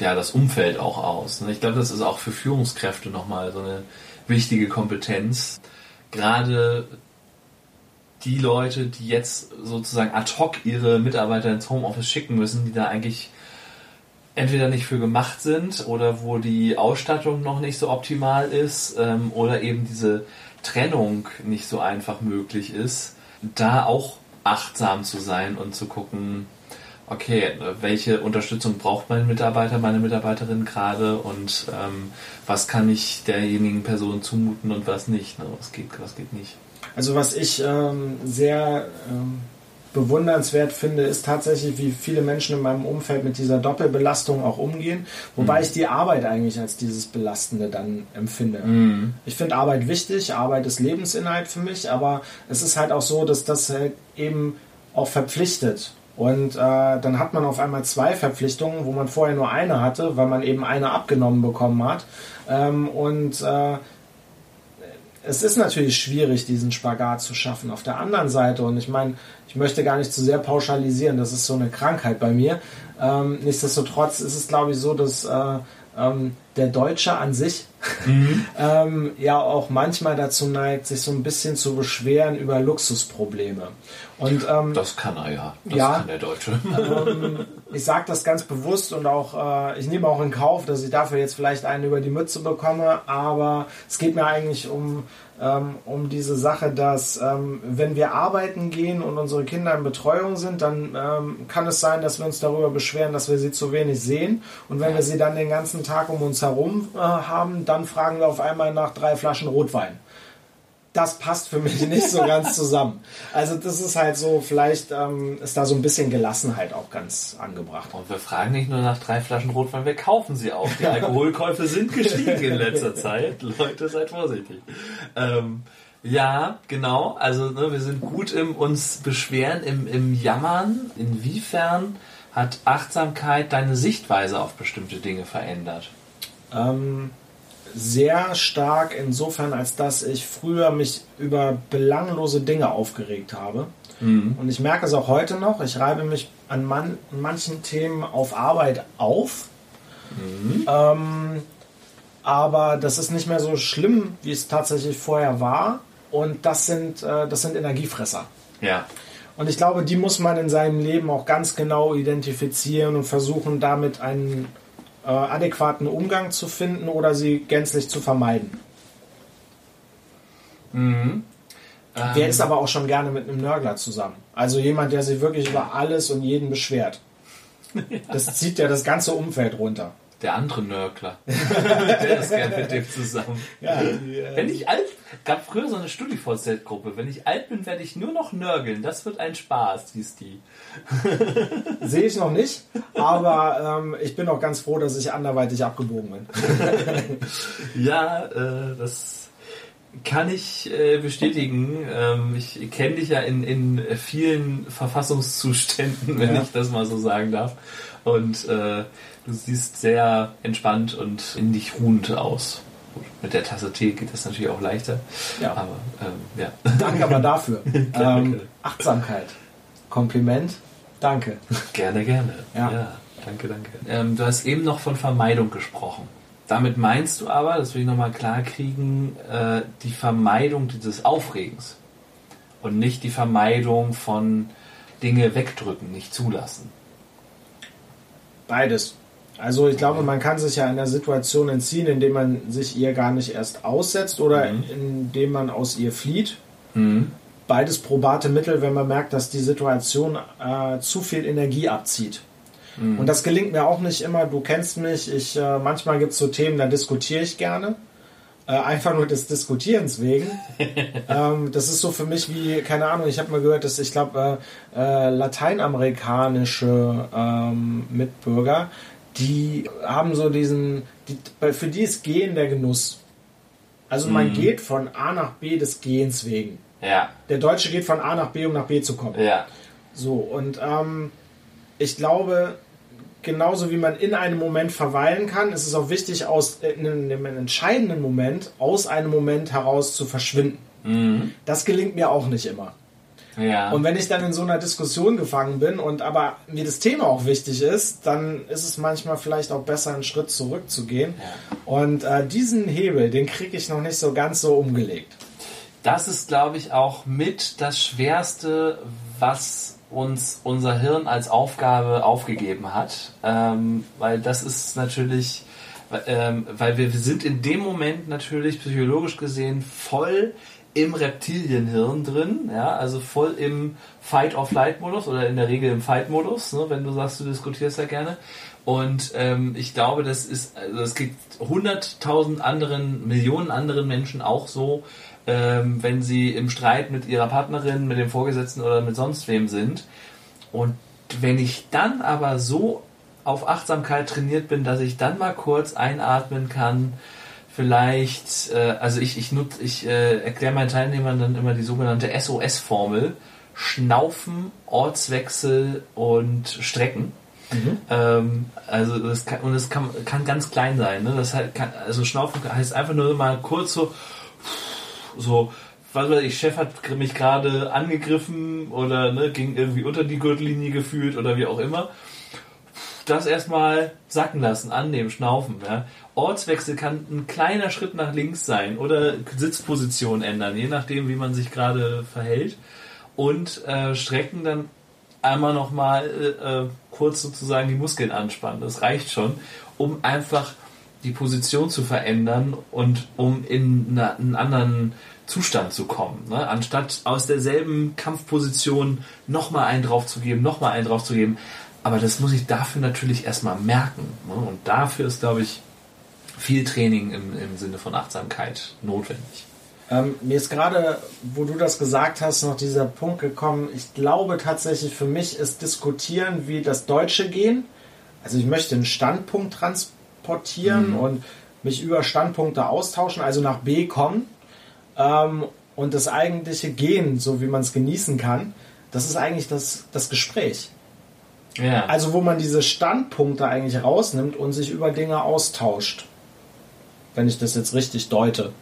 ja, das Umfeld auch aus. Ne? Ich glaube, das ist auch für Führungskräfte nochmal so eine wichtige Kompetenz. Gerade die Leute, die jetzt sozusagen ad hoc ihre Mitarbeiter ins Homeoffice schicken müssen, die da eigentlich entweder nicht für gemacht sind oder wo die Ausstattung noch nicht so optimal ist ähm, oder eben diese Trennung nicht so einfach möglich ist, da auch achtsam zu sein und zu gucken, okay, welche Unterstützung braucht mein Mitarbeiter, meine Mitarbeiterin gerade und ähm, was kann ich derjenigen Person zumuten und was nicht, ne? was geht, was geht nicht. Also was ich ähm, sehr ähm, bewundernswert finde, ist tatsächlich, wie viele Menschen in meinem Umfeld mit dieser Doppelbelastung auch umgehen, wobei mhm. ich die Arbeit eigentlich als dieses Belastende dann empfinde. Mhm. Ich finde Arbeit wichtig, Arbeit ist Lebensinhalt für mich, aber es ist halt auch so, dass das halt eben auch verpflichtet. Und äh, dann hat man auf einmal zwei Verpflichtungen, wo man vorher nur eine hatte, weil man eben eine abgenommen bekommen hat. Ähm, und äh, es ist natürlich schwierig, diesen Spagat zu schaffen. Auf der anderen Seite, und ich meine, ich möchte gar nicht zu sehr pauschalisieren, das ist so eine Krankheit bei mir. Ähm, nichtsdestotrotz ist es, glaube ich, so, dass äh, ähm, der Deutsche an sich mhm. ähm, ja auch manchmal dazu neigt, sich so ein bisschen zu beschweren über Luxusprobleme. Und, ähm, das kann er ja. Das ja, kann der Deutsche. Ähm, ich sage das ganz bewusst und auch, äh, ich nehme auch in Kauf, dass ich dafür jetzt vielleicht einen über die Mütze bekomme, aber es geht mir eigentlich um ähm, um diese Sache, dass ähm, wenn wir arbeiten gehen und unsere Kinder in Betreuung sind, dann ähm, kann es sein, dass wir uns darüber beschweren, dass wir sie zu wenig sehen. Und wenn wir sie dann den ganzen Tag um uns herum äh, haben, dann fragen wir auf einmal nach drei Flaschen Rotwein das passt für mich nicht so ganz zusammen. Also das ist halt so, vielleicht ähm, ist da so ein bisschen Gelassenheit auch ganz angebracht. Und wir fragen nicht nur nach drei Flaschen Rotwein, wir kaufen sie auch. Die Alkoholkäufe sind gestiegen in letzter Zeit. Leute, seid vorsichtig. Ähm, ja, genau. Also ne, wir sind gut im uns beschweren, im, im Jammern. Inwiefern hat Achtsamkeit deine Sichtweise auf bestimmte Dinge verändert? Ähm, sehr stark insofern, als dass ich früher mich über belanglose Dinge aufgeregt habe. Mhm. Und ich merke es auch heute noch. Ich reibe mich an man, manchen Themen auf Arbeit auf. Mhm. Ähm, aber das ist nicht mehr so schlimm, wie es tatsächlich vorher war. Und das sind, äh, das sind Energiefresser. Ja. Und ich glaube, die muss man in seinem Leben auch ganz genau identifizieren und versuchen, damit einen äh, adäquaten Umgang zu finden oder sie gänzlich zu vermeiden. Mhm. Der ähm. ist aber auch schon gerne mit einem Nörgler zusammen. Also jemand, der sich wirklich über alles und jeden beschwert. Das zieht ja das ganze Umfeld runter der andere Nörgler. der ist gern mit dem zusammen. Ja, ja. Wenn ich alt, gab früher so eine StudiVZ-Gruppe. Wenn ich alt bin, werde ich nur noch nörgeln. Das wird ein Spaß, hieß die. Sehe ich noch nicht, aber ähm, ich bin auch ganz froh, dass ich anderweitig abgebogen bin. ja, äh, das kann ich äh, bestätigen. Ähm, ich kenne dich ja in, in vielen Verfassungszuständen, wenn ja. ich das mal so sagen darf. Und äh, Du siehst sehr entspannt und in dich ruhend aus. Mit der Tasse Tee geht das natürlich auch leichter. Ja. Aber ähm, ja. Danke aber dafür. ähm, Achtsamkeit. Kompliment. Danke. Gerne, gerne. Ja. ja danke, danke. Ähm, du hast eben noch von Vermeidung gesprochen. Damit meinst du aber, das will ich nochmal klar kriegen, äh, die Vermeidung dieses Aufregens und nicht die Vermeidung von Dinge wegdrücken, nicht zulassen. Beides. Also ich glaube, man kann sich ja einer Situation entziehen, indem man sich ihr gar nicht erst aussetzt oder mhm. indem man aus ihr flieht. Mhm. Beides probate Mittel, wenn man merkt, dass die Situation äh, zu viel Energie abzieht. Mhm. Und das gelingt mir auch nicht immer. Du kennst mich. Ich äh, manchmal gibt es so Themen, da diskutiere ich gerne. Äh, einfach nur des Diskutierens wegen. ähm, das ist so für mich wie, keine Ahnung, ich habe mal gehört, dass ich glaube, äh, äh, lateinamerikanische ähm, Mitbürger, die haben so diesen, die, für die ist Gehen der Genuss. Also man mhm. geht von A nach B des Gehens wegen. Ja. Der Deutsche geht von A nach B, um nach B zu kommen. Ja. So, und ähm, ich glaube, genauso wie man in einem Moment verweilen kann, ist es auch wichtig, aus in einem entscheidenden Moment aus einem Moment heraus zu verschwinden. Mhm. Das gelingt mir auch nicht immer. Ja. Und wenn ich dann in so einer Diskussion gefangen bin und aber mir das Thema auch wichtig ist, dann ist es manchmal vielleicht auch besser, einen Schritt zurückzugehen. Ja. Und äh, diesen Hebel, den kriege ich noch nicht so ganz so umgelegt. Das ist, glaube ich, auch mit das Schwerste, was uns unser Hirn als Aufgabe aufgegeben hat, ähm, weil das ist natürlich, ähm, weil wir, wir sind in dem Moment natürlich psychologisch gesehen voll im Reptilienhirn drin, ja, also voll im Fight-or-Flight-Modus oder in der Regel im Fight-Modus, ne, wenn du sagst, du diskutierst ja gerne. Und ähm, ich glaube, das ist, also es gibt hunderttausend anderen, Millionen anderen Menschen auch so, ähm, wenn sie im Streit mit ihrer Partnerin, mit dem Vorgesetzten oder mit sonst wem sind. Und wenn ich dann aber so auf Achtsamkeit trainiert bin, dass ich dann mal kurz einatmen kann, vielleicht, äh, also ich, ich, nutz, ich äh, erkläre meinen Teilnehmern dann immer die sogenannte SOS-Formel. Schnaufen, Ortswechsel und Strecken. Mhm. Ähm, also das kann, und es kann, kann ganz klein sein. Ne? Das halt kann, also Schnaufen heißt einfach nur mal kurz so so, was weiß ich, Chef hat mich gerade angegriffen oder ne, ging irgendwie unter die Gürtellinie gefühlt oder wie auch immer. Das erstmal sacken lassen, annehmen, schnaufen. Ja. Ortswechsel kann ein kleiner Schritt nach links sein oder Sitzposition ändern, je nachdem, wie man sich gerade verhält. Und äh, strecken dann einmal nochmal äh, äh, kurz sozusagen die Muskeln anspannen. Das reicht schon, um einfach die Position zu verändern und um in eine, einen anderen Zustand zu kommen. Ne? Anstatt aus derselben Kampfposition nochmal einen draufzugeben, nochmal einen draufzugeben. Aber das muss ich dafür natürlich erstmal merken. Ne? Und dafür ist, glaube ich, viel Training im, im Sinne von Achtsamkeit notwendig. Ähm, mir ist gerade, wo du das gesagt hast, noch dieser Punkt gekommen. Ich glaube tatsächlich, für mich ist Diskutieren wie das Deutsche gehen. Also ich möchte einen Standpunkt transportieren portieren mhm. und mich über Standpunkte austauschen, also nach B kommen. Ähm, und das eigentliche Gehen, so wie man es genießen kann, das ist eigentlich das, das Gespräch. Ja. Also wo man diese Standpunkte eigentlich rausnimmt und sich über Dinge austauscht. Wenn ich das jetzt richtig deute.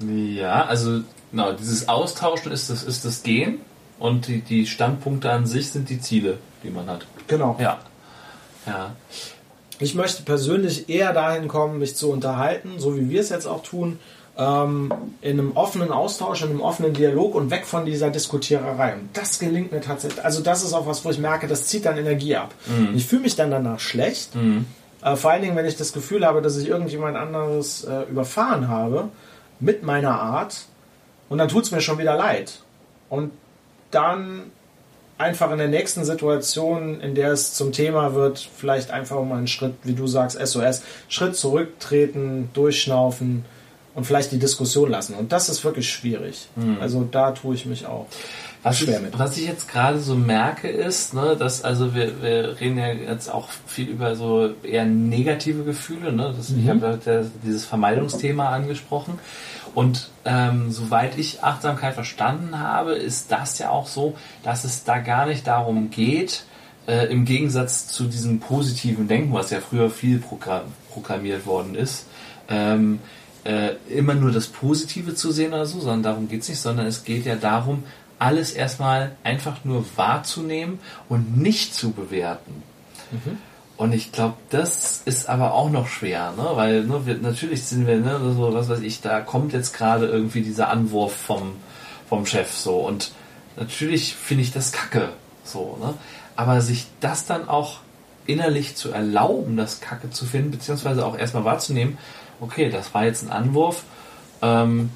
Ja, also genau, dieses Austauschen ist das, ist das Gehen und die, die Standpunkte an sich sind die Ziele, die man hat. Genau. Ja. Ja. Ich möchte persönlich eher dahin kommen, mich zu unterhalten, so wie wir es jetzt auch tun, ähm, in einem offenen Austausch, in einem offenen Dialog und weg von dieser Diskutiererei. Und das gelingt mir tatsächlich. Also das ist auch was, wo ich merke, das zieht dann Energie ab. Mhm. Ich fühle mich dann danach schlecht. Mhm. Äh, vor allen Dingen, wenn ich das Gefühl habe, dass ich irgendjemand anderes äh, überfahren habe mit meiner Art. Und dann tut es mir schon wieder leid. Und dann einfach in der nächsten Situation, in der es zum Thema wird, vielleicht einfach mal einen Schritt, wie du sagst, SOS, Schritt zurücktreten, durchschnaufen und vielleicht die Diskussion lassen. Und das ist wirklich schwierig. Mhm. Also da tue ich mich auch. Was schwer ich, mit. Was ich jetzt gerade so merke ist, ne, dass also wir, wir reden ja jetzt auch viel über so eher negative Gefühle. Ne? Das, mhm. Ich habe ja dieses Vermeidungsthema angesprochen. Und ähm, soweit ich Achtsamkeit verstanden habe, ist das ja auch so, dass es da gar nicht darum geht, äh, im Gegensatz zu diesem positiven Denken, was ja früher viel proklamiert worden ist, ähm, äh, immer nur das Positive zu sehen oder so, sondern darum geht es nicht, sondern es geht ja darum, alles erstmal einfach nur wahrzunehmen und nicht zu bewerten. Mhm. Und ich glaube, das ist aber auch noch schwer, ne? Weil ne, wir, natürlich sind wir, ne, so, was weiß ich, da kommt jetzt gerade irgendwie dieser Anwurf vom, vom Chef so. Und natürlich finde ich das kacke. So, ne? Aber sich das dann auch innerlich zu erlauben, das Kacke zu finden, beziehungsweise auch erstmal wahrzunehmen, okay, das war jetzt ein Anwurf, ähm,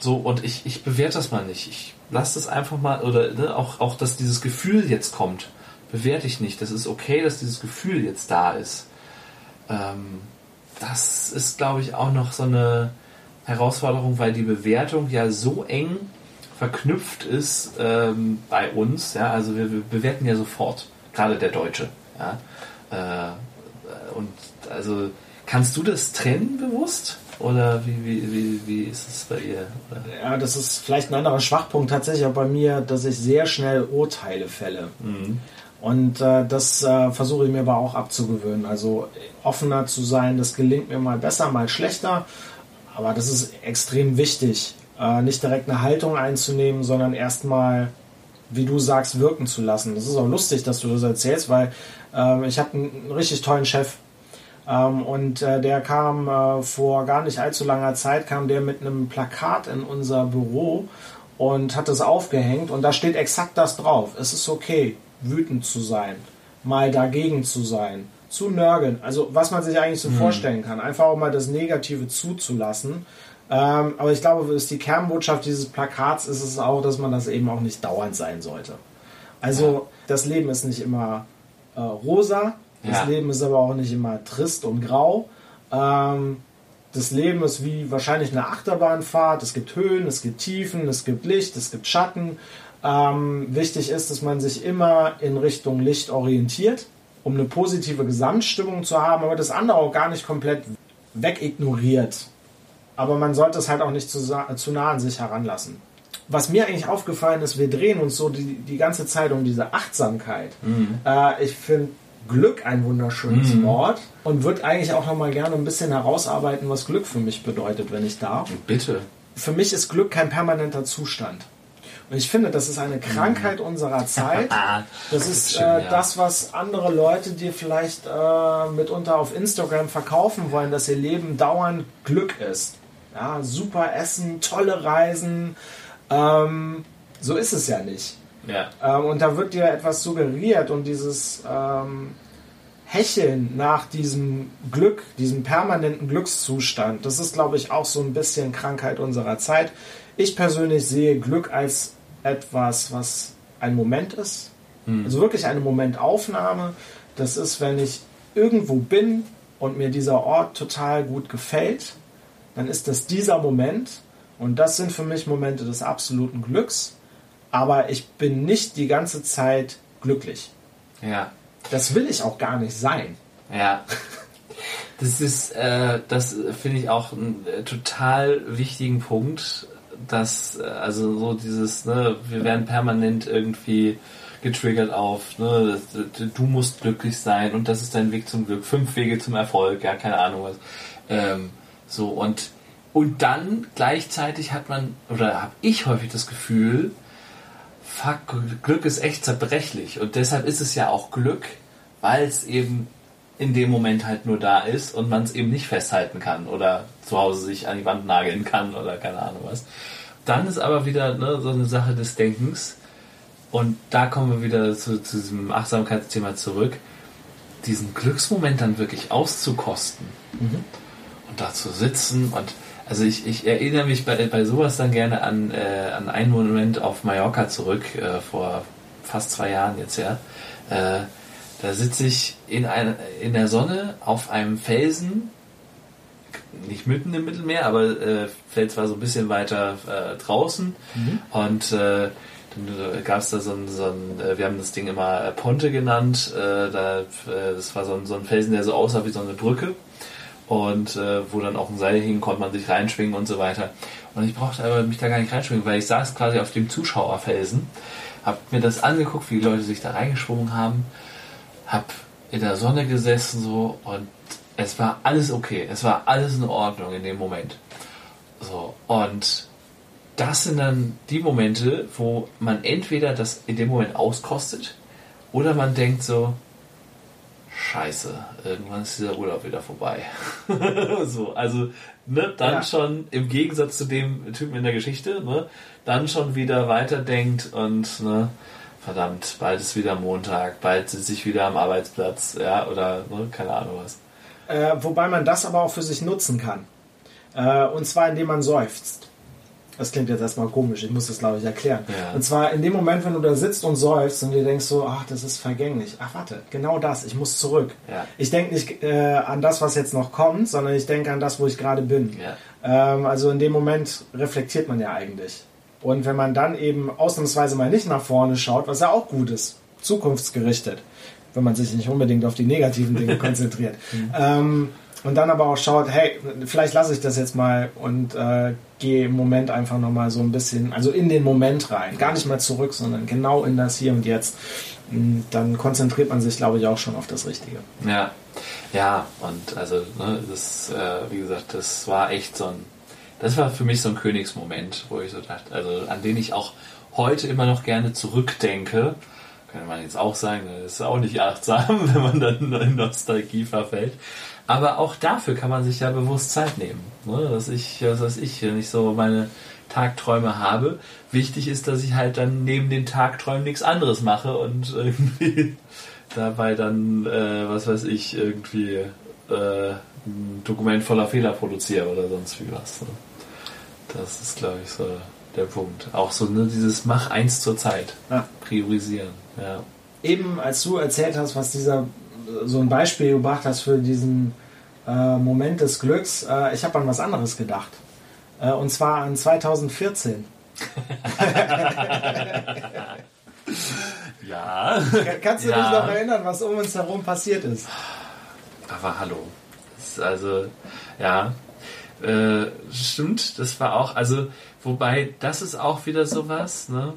so, und ich, ich bewerte das mal nicht. Ich lasse das einfach mal, oder ne, auch, auch, dass dieses Gefühl jetzt kommt bewerte ich nicht. Das ist okay, dass dieses Gefühl jetzt da ist. Ähm, das ist, glaube ich, auch noch so eine Herausforderung, weil die Bewertung ja so eng verknüpft ist ähm, bei uns. Ja, also wir, wir, bewerten ja sofort, gerade der Deutsche. Ja, äh, und also kannst du das trennen bewusst? oder wie, wie, wie, wie ist es bei ihr? Ja, das ist vielleicht ein anderer Schwachpunkt tatsächlich auch bei mir, dass ich sehr schnell Urteile fälle. Mhm. Und äh, das äh, versuche ich mir aber auch abzugewöhnen. Also offener zu sein, das gelingt mir mal besser, mal schlechter. Aber das ist extrem wichtig, äh, nicht direkt eine Haltung einzunehmen, sondern erstmal, wie du sagst, wirken zu lassen. Das ist auch lustig, dass du das erzählst, weil ähm, ich habe einen richtig tollen Chef. Ähm, und äh, der kam äh, vor gar nicht allzu langer Zeit, kam der mit einem Plakat in unser Büro und hat es aufgehängt und da steht exakt das drauf. Es ist okay, wütend zu sein, mal dagegen zu sein, zu nörgeln. Also was man sich eigentlich so mhm. vorstellen kann. Einfach auch mal das Negative zuzulassen. Ähm, aber ich glaube, ist die Kernbotschaft dieses Plakats ist es auch, dass man das eben auch nicht dauernd sein sollte. Also ja. das Leben ist nicht immer äh, rosa, das ja. Leben ist aber auch nicht immer trist und grau. Ähm, das Leben ist wie wahrscheinlich eine Achterbahnfahrt. Es gibt Höhen, es gibt Tiefen, es gibt Licht, es gibt Schatten. Ähm, wichtig ist, dass man sich immer in Richtung Licht orientiert, um eine positive Gesamtstimmung zu haben, aber das andere auch gar nicht komplett wegignoriert. Aber man sollte es halt auch nicht zu, zu nah an sich heranlassen. Was mir eigentlich aufgefallen ist, wir drehen uns so die, die ganze Zeit um diese Achtsamkeit. Mhm. Äh, ich finde Glück ein wunderschönes mhm. Wort und würde eigentlich auch noch mal gerne ein bisschen herausarbeiten, was Glück für mich bedeutet, wenn ich darf. Bitte. Für mich ist Glück kein permanenter Zustand. Und ich finde, das ist eine Krankheit unserer Zeit. Das ist äh, das, was andere Leute dir vielleicht äh, mitunter auf Instagram verkaufen wollen, dass ihr Leben dauernd Glück ist. Ja, super Essen, tolle Reisen. Ähm, so ist es ja nicht. Ja. Ähm, und da wird dir etwas suggeriert und dieses ähm, Hecheln nach diesem Glück, diesem permanenten Glückszustand, das ist, glaube ich, auch so ein bisschen Krankheit unserer Zeit. Ich persönlich sehe Glück als etwas, was ein Moment ist. Mhm. Also wirklich eine Momentaufnahme. Das ist, wenn ich irgendwo bin und mir dieser Ort total gut gefällt, dann ist das dieser Moment. Und das sind für mich Momente des absoluten Glücks. Aber ich bin nicht die ganze Zeit glücklich. Ja. Das will ich auch gar nicht sein. Ja. Das ist, äh, das finde ich auch einen äh, total wichtigen Punkt, dass, äh, also so dieses, ne, wir werden permanent irgendwie getriggert auf, ne, du musst glücklich sein und das ist dein Weg zum Glück, fünf Wege zum Erfolg, ja, keine Ahnung was. Ähm, so und und dann gleichzeitig hat man oder habe ich häufig das Gefühl, fuck, Glück ist echt zerbrechlich und deshalb ist es ja auch Glück, weil es eben in dem Moment halt nur da ist und man es eben nicht festhalten kann oder zu Hause sich an die Wand nageln kann oder keine Ahnung was. Dann ist aber wieder ne, so eine Sache des Denkens und da kommen wir wieder zu, zu diesem Achtsamkeitsthema zurück, diesen Glücksmoment dann wirklich auszukosten mhm. und da zu sitzen und also ich, ich erinnere mich bei, bei sowas dann gerne an, äh, an einen Moment auf Mallorca zurück, äh, vor fast zwei Jahren jetzt ja. Äh, da sitze ich in, ein, in der Sonne auf einem Felsen, nicht mitten im Mittelmeer, aber äh, fällt zwar so ein bisschen weiter äh, draußen mhm. und äh, dann äh, gab es da so ein, so ein, wir haben das Ding immer Ponte genannt, da, das war so ein, so ein Felsen, der so aussah wie so eine Brücke und äh, wo dann auch ein Seil hing, konnte man sich reinschwingen und so weiter. Und ich brauchte aber mich da gar nicht reinschwingen, weil ich saß quasi auf dem Zuschauerfelsen, hab mir das angeguckt, wie die Leute sich da reingeschwungen haben hab in der Sonne gesessen so und es war alles okay, es war alles in Ordnung in dem Moment. So und das sind dann die Momente, wo man entweder das in dem Moment auskostet oder man denkt so, Scheiße, irgendwann ist dieser Urlaub wieder vorbei. so, also ne, dann ja. schon im Gegensatz zu dem Typen in der Geschichte, ne, dann schon wieder weiterdenkt und ne, verdammt, bald ist wieder Montag, bald sitze ich wieder am Arbeitsplatz, ja, oder ne, keine Ahnung was. Äh, wobei man das aber auch für sich nutzen kann. Äh, und zwar indem man seufzt. Das klingt jetzt erstmal komisch, ich muss das glaube ich erklären. Ja. Und zwar in dem Moment, wenn du da sitzt und seufzt und dir denkst so, ach, das ist vergänglich. Ach, warte, genau das, ich muss zurück. Ja. Ich denke nicht äh, an das, was jetzt noch kommt, sondern ich denke an das, wo ich gerade bin. Ja. Ähm, also in dem Moment reflektiert man ja eigentlich. Und wenn man dann eben ausnahmsweise mal nicht nach vorne schaut, was ja auch gut ist, zukunftsgerichtet, wenn man sich nicht unbedingt auf die negativen Dinge konzentriert, mhm. ähm, Und dann aber auch schaut, hey, vielleicht lasse ich das jetzt mal und äh, gehe im Moment einfach nochmal so ein bisschen, also in den Moment rein. Gar nicht mal zurück, sondern genau in das Hier und Jetzt. Und dann konzentriert man sich, glaube ich, auch schon auf das Richtige. Ja, ja, und also, ne, das, äh, wie gesagt, das war echt so ein, das war für mich so ein Königsmoment, wo ich so dachte, also an den ich auch heute immer noch gerne zurückdenke. Könnte man jetzt auch sagen, das ist auch nicht achtsam, wenn man dann in Nostalgie verfällt. Aber auch dafür kann man sich ja bewusst Zeit nehmen. Ne? Dass ich, was weiß ich, wenn ich so meine Tagträume habe, wichtig ist, dass ich halt dann neben den Tagträumen nichts anderes mache und irgendwie dabei dann, äh, was weiß ich, irgendwie äh, ein Dokument voller Fehler produziere oder sonst wie was. Ne? Das ist, glaube ich, so der Punkt. Auch so ne, dieses Mach eins zur Zeit. Ja. Priorisieren. Ja. Eben als du erzählt hast, was dieser so ein Beispiel gebracht hast für diesen äh, Moment des Glücks, äh, ich habe an was anderes gedacht. Äh, und zwar an 2014. ja. Kannst du ja. dich noch erinnern, was um uns herum passiert ist? Aber hallo. also, ja. Äh, stimmt, das war auch, also, wobei, das ist auch wieder sowas, ne?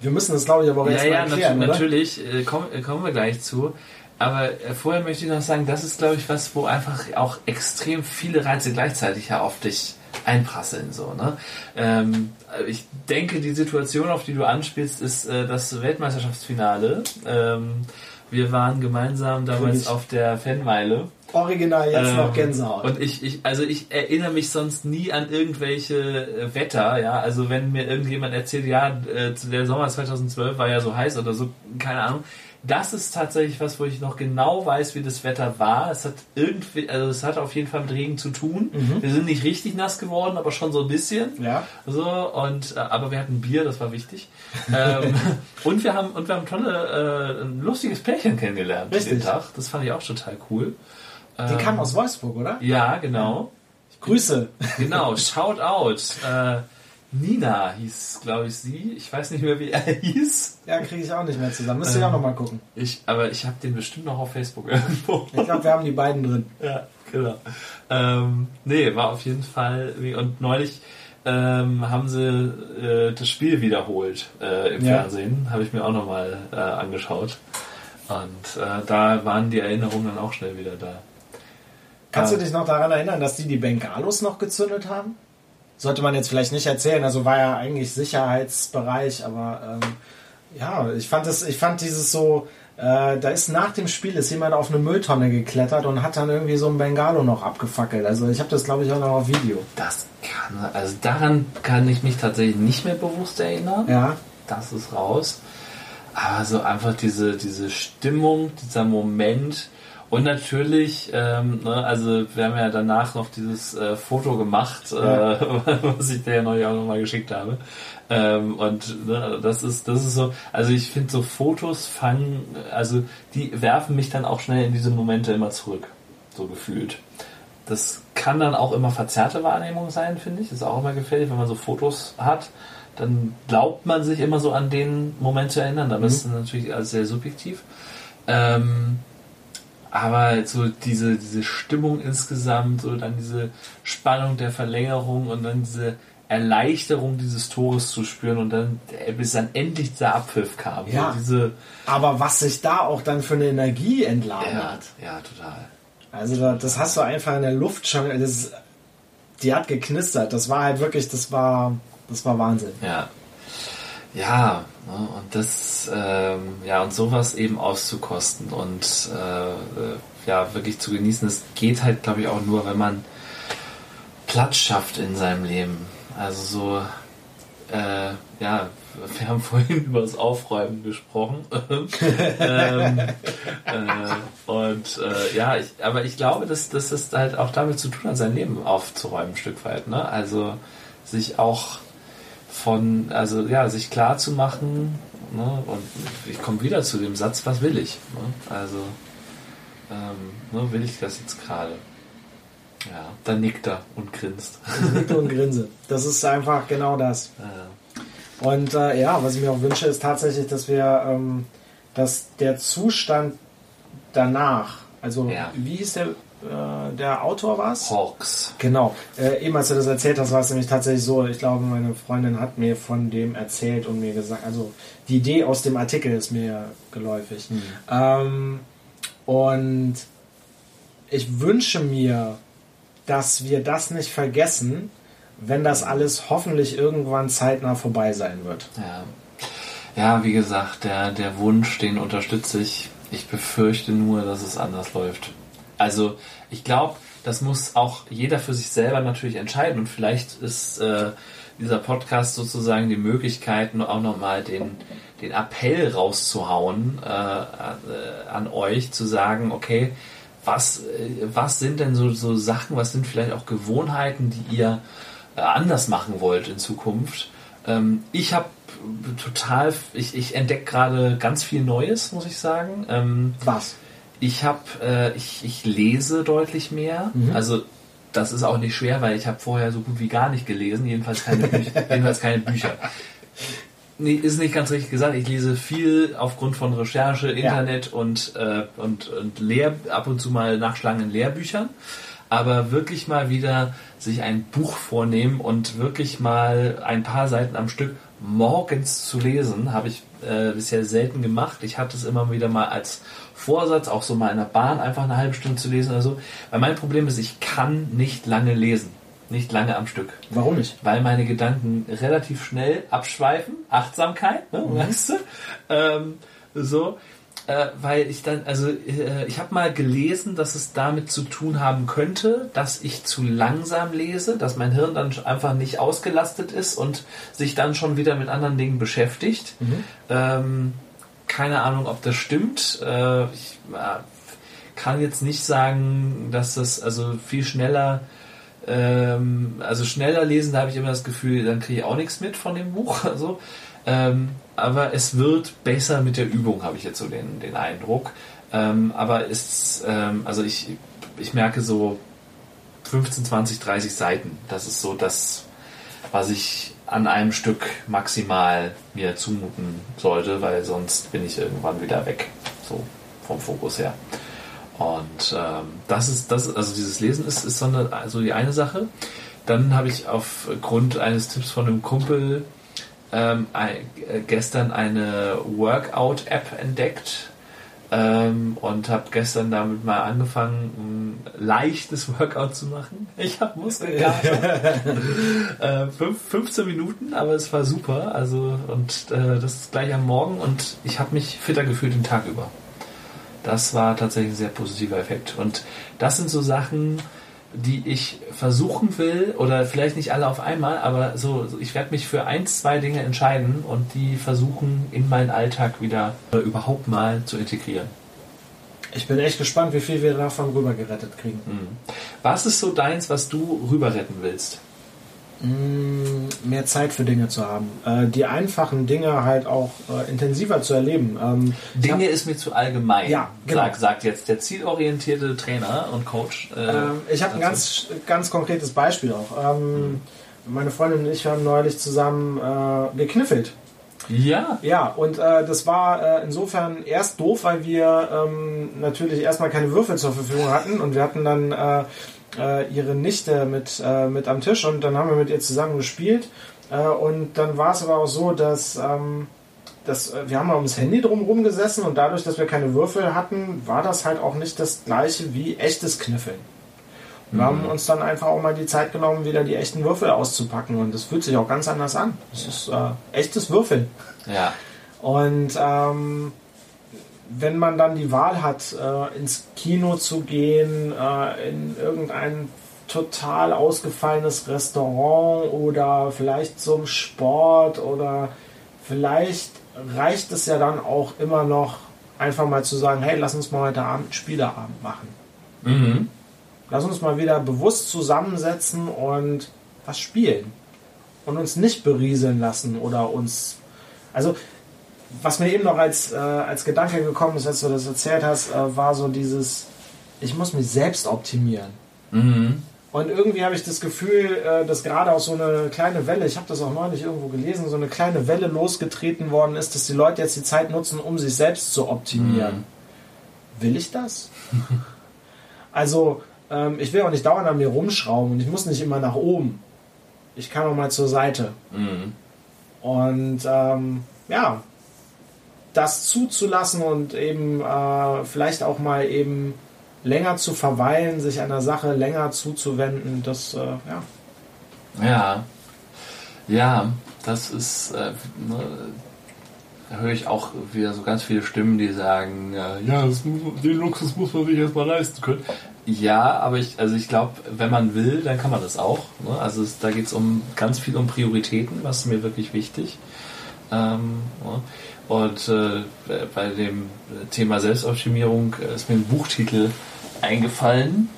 Wir müssen das, glaube ich, aber auch ja, erstmal ja, erklären, nat natürlich, äh, komm, äh, kommen wir gleich zu. Aber äh, vorher möchte ich noch sagen, das ist, glaube ich, was, wo einfach auch extrem viele Reize gleichzeitig ja auf dich einprasseln. So, ne? Ähm, ich denke, die Situation, auf die du anspielst, ist äh, das Weltmeisterschaftsfinale. Ähm, wir waren gemeinsam damals auf der Fanmeile. Original jetzt ähm, noch Gänsehaut. Und ich, ich, also ich erinnere mich sonst nie an irgendwelche äh, Wetter, ja. Also wenn mir irgendjemand erzählt, ja, äh, der Sommer 2012 war ja so heiß oder so, keine Ahnung das ist tatsächlich was, wo ich noch genau weiß, wie das Wetter war. Es hat irgendwie, also es hat auf jeden Fall mit Regen zu tun. Mhm. Wir sind nicht richtig nass geworden, aber schon so ein bisschen. Ja. So und äh, aber wir hatten Bier, das war wichtig. ähm, und wir haben und wir haben tolle, äh, ein lustiges Pärchen kennengelernt richtig. den Tag. Das fand ich auch total cool. Die ähm, kam aus Wolfsburg, oder? Ja, genau. Grüße. Genau, shout out. Äh, Nina hieß, glaube ich, sie. Ich weiß nicht mehr, wie er hieß. Ja, kriege ich auch nicht mehr zusammen. Müsste ähm, ich auch nochmal gucken. Ich, aber ich habe den bestimmt noch auf Facebook irgendwo. Ich glaube, wir haben die beiden drin. Ja, genau. Ähm, nee, war auf jeden Fall. Und neulich ähm, haben sie äh, das Spiel wiederholt äh, im ja. Fernsehen. Habe ich mir auch nochmal äh, angeschaut. Und äh, da waren die Erinnerungen dann auch schnell wieder da. Kannst du dich noch daran erinnern, dass die die Bengalos noch gezündet haben? Sollte man jetzt vielleicht nicht erzählen. Also war ja eigentlich Sicherheitsbereich, aber ähm, ja, ich fand es, ich fand dieses so, äh, da ist nach dem Spiel ist jemand auf eine Mülltonne geklettert und hat dann irgendwie so ein Bengalo noch abgefackelt. Also ich habe das glaube ich auch noch auf Video. Das kann, also daran kann ich mich tatsächlich nicht mehr bewusst erinnern. Ja. Das ist raus. Aber so einfach diese, diese Stimmung, dieser Moment, und natürlich, ähm, ne, also wir haben ja danach noch dieses äh, Foto gemacht, ja. äh, was ich dir ja neulich auch nochmal geschickt habe. Ähm, und ne, das ist, das ist so, also ich finde so Fotos fangen, also die werfen mich dann auch schnell in diese Momente immer zurück, so gefühlt. Das kann dann auch immer verzerrte Wahrnehmung sein, finde ich. Das ist auch immer gefährlich, wenn man so Fotos hat. Dann glaubt man sich immer so an den Moment zu erinnern. Aber mhm. ist natürlich alles sehr subjektiv. Ähm, aber so diese, diese Stimmung insgesamt, so dann diese Spannung der Verlängerung und dann diese Erleichterung dieses Tores zu spüren und dann, bis dann endlich der Abpfiff kam. Ja, so diese, aber was sich da auch dann für eine Energie entladen ja, hat. Ja, total. Also das hast du einfach in der Luft schon, das, die hat geknistert. Das war halt wirklich, das war, das war Wahnsinn. Ja. Ja, und das, ähm, ja, und sowas eben auszukosten und äh, äh, ja, wirklich zu genießen, das geht halt, glaube ich, auch nur, wenn man Platz schafft in seinem Leben. Also so, äh, ja, wir haben vorhin über das Aufräumen gesprochen. ähm, äh, und äh, ja, ich, aber ich glaube, dass, dass das halt auch damit zu tun hat, sein Leben aufzuräumen, ein Stück weit. Ne? Also sich auch von, also ja, sich klar zu machen, ne, und ich komme wieder zu dem Satz, was will ich? Ne? Also, ähm, ne, will ich das jetzt gerade? Ja, dann nickt er und grinst. Nickt und grinse. Das ist einfach genau das. Ja. Und äh, ja, was ich mir auch wünsche, ist tatsächlich, dass wir, ähm, dass der Zustand danach Also, Ja. wie hieß der, äh, der Autor was? Hawks. Genau. Äh, eben als du das erzählt hast, war es nämlich tatsächlich so, ich glaube, meine Freundin hat mir von dem erzählt und mir gesagt, also die Idee aus dem Artikel ist mir geläufig. Ähm, und ich wünsche mir, dass wir das nicht vergessen, wenn das alles hoffentlich irgendwann zeitnah vorbei sein wird. Ja. ja, wie gesagt, der, der Wunsch, den unterstütze ich. Ich befürchte nur, dass es anders läuft. Also, ich glaube, das muss auch jeder für sich selber natürlich entscheiden. Und vielleicht ist äh, dieser Podcast sozusagen die Möglichkeit, auch nochmal den, den Appell rauszuhauen äh, äh, an euch, zu sagen, okay, was, äh, was sind denn so, so Sachen, was sind vielleicht auch Gewohnheiten, die ihr äh, anders machen wollt in Zukunft? Ähm, ich habe total, ich, ich entdecke gerade ganz viel Neues, muss ich sagen. Ähm, Was? Ich habe, äh, ich, ich lese deutlich mehr. Also das ist auch nicht schwer, weil ich habe vorher so gut wie gar nicht gelesen, jedenfalls keine, Bücher, jedenfalls keine Bücher. Nee, ist nicht ganz richtig gesagt. Ich lese viel aufgrund von Recherche, Internet und, äh, und, und Lehr ab und zu mal nachschlagen in Lehrbüchern. Aber wirklich mal wieder sich ein Buch vornehmen und wirklich mal ein paar Seiten am Stück morgens zu lesen, habe ich äh, bisher selten gemacht. Ich hatte es immer wieder mal als Vorsatz, auch so mal in der Bahn einfach eine halbe Stunde zu lesen oder so. Weil mein Problem ist, ich kann nicht lange lesen. Nicht lange am Stück Warum nicht? weil meine Gedanken relativ schnell abschweifen. Achtsamkeit, ne, weißt du? Ähm, so, äh, weil ich dann, also äh, ich habe mal gelesen, dass es damit zu tun haben könnte, dass ich zu langsam lese, dass mein Hirn dann einfach nicht ausgelastet ist und sich dann schon wieder mit anderen Dingen beschäftigt. Ähm, keine Ahnung, ob das stimmt. Äh, ich äh, kann jetzt nicht sagen, dass das also viel schneller ähm, also schneller lesen, da habe ich immer das Gefühl, dann kriege ich auch nichts mit von dem Buch. Also, ähm, aber es wird besser mit der Übung, habe ich jetzt so den, den Eindruck. Ähm, aber es, ähm, also ich, ich merke so 15, 20, 30 Seiten. Das ist so das, was ich an einem Stück maximal mir zumuten sollte, weil sonst bin ich irgendwann wieder weg. So vom Fokus her. Und ähm, das ist, das, also dieses Lesen ist, ist so eine, also die eine Sache. Dann habe ich aufgrund eines Tipps von einem Kumpel ähm, äh, gestern eine Workout-App entdeckt ähm, und habe gestern damit mal angefangen, ein leichtes Workout zu machen. Ich habe Muskelkater. äh, fünf, 15 Minuten, aber es war super. Also und äh, das ist gleich am Morgen und ich habe mich fitter gefühlt den Tag über. Das war tatsächlich ein sehr positiver Effekt. Und das sind so Sachen, die ich versuchen will, oder vielleicht nicht alle auf einmal, aber so, ich werde mich für ein, zwei Dinge entscheiden und die versuchen in meinen Alltag wieder äh, überhaupt mal zu integrieren. Ich bin echt gespannt, wie viel wir davon rüber gerettet kriegen. Was ist so deins, was du rüber retten willst? Mm, Mehr Zeit für Dinge zu haben. Äh, die einfachen Dinge halt auch äh, intensiver zu erleben. Ähm, ich hab- Dinge ist mir zu allgemein, Ja, genau. sagt, sagt jetzt der zielorientierte Trainer und Coach. Äh, Ähm, ich habe ein ganz, ganz konkretes Beispiel auch. Ähm, Meine Freundin und ich haben neulich zusammen äh, gekniffelt. Ja, Ja, und äh, das war äh, insofern erst doof, weil wir ähm, natürlich erstmal keine Würfel zur Verfügung hatten und wir hatten dann äh, äh, ihre Nichte mit, äh, mit am Tisch und dann haben wir mit ihr zusammen gespielt. Äh, und dann war es aber auch so, dass, ähm, dass äh, wir haben ums Handy drumherum gesessen und dadurch, dass wir keine Würfel hatten, war das halt auch nicht das gleiche wie echtes Kniffeln. Wir haben uns dann einfach auch mal die Zeit genommen, wieder die echten Würfel auszupacken und das fühlt sich auch ganz anders an. Es ist äh, echtes Würfeln. ja. Und ähm, wenn man dann die Wahl hat, äh, ins Kino zu gehen, äh, in irgendein total ausgefallenes Restaurant oder vielleicht zum Sport oder vielleicht reicht es ja dann auch immer noch einfach mal zu sagen, hey, lass uns mal heute Abend Spieleabend machen. Mhm. Lass uns mal wieder bewusst zusammensetzen und was spielen. Und uns nicht berieseln lassen oder uns. Also, was mir eben noch als, äh, als Gedanke gekommen ist, als du das erzählt hast, äh, war so dieses, ich muss mich selbst optimieren. Mhm. Und irgendwie habe ich das Gefühl, äh, dass gerade auch so eine kleine Welle, ich habe das auch neulich irgendwo gelesen, so eine kleine Welle losgetreten worden ist, dass die Leute jetzt die Zeit nutzen, um sich selbst zu optimieren. will ich das? also, ähm, ich will auch nicht dauernd an mir rumschrauben und ich muss nicht immer nach oben. Ich kann auch mal zur Seite. Mhm. Und ähm, ja, das zuzulassen und eben äh, vielleicht auch mal eben länger zu verweilen, sich einer Sache länger zuzuwenden, das, äh, ja. Ja, ja, das ist, äh, ne, da höre ich auch wieder so ganz viele Stimmen, die sagen, äh, ja, das, den Luxus muss man sich erstmal leisten können. Ja, aber ich, also ich glaube, wenn man will, dann kann man das auch. Ne? Also es, da geht es um ganz viel um Prioritäten, was ist mir wirklich wichtig. Ähm, ne? Und äh, bei dem Thema Selbstoptimierung ist mir ein Buchtitel eingefallen.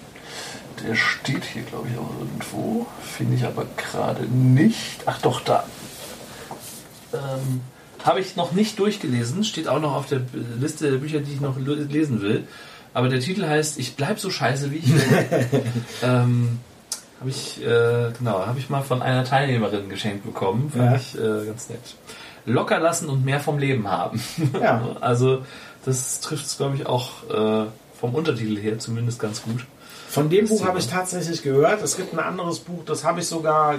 Der steht hier, glaube ich, auch irgendwo. Finde ich aber gerade nicht. Ach doch, da. Ähm, Habe ich noch nicht durchgelesen. Steht auch noch auf der Liste der Bücher, die ich noch lesen will. Aber der Titel heißt Ich bleib so scheiße wie ich bin. ähm, habe ich, äh, genau, habe ich mal von einer Teilnehmerin geschenkt bekommen. Fand ja. ich äh, ganz nett. Locker lassen und mehr vom Leben haben. Ja. also das trifft es, glaube ich, auch äh, vom Untertitel her zumindest ganz gut. Von dem das Buch habe ich tatsächlich gehört. Es gibt ein anderes Buch, das habe ich sogar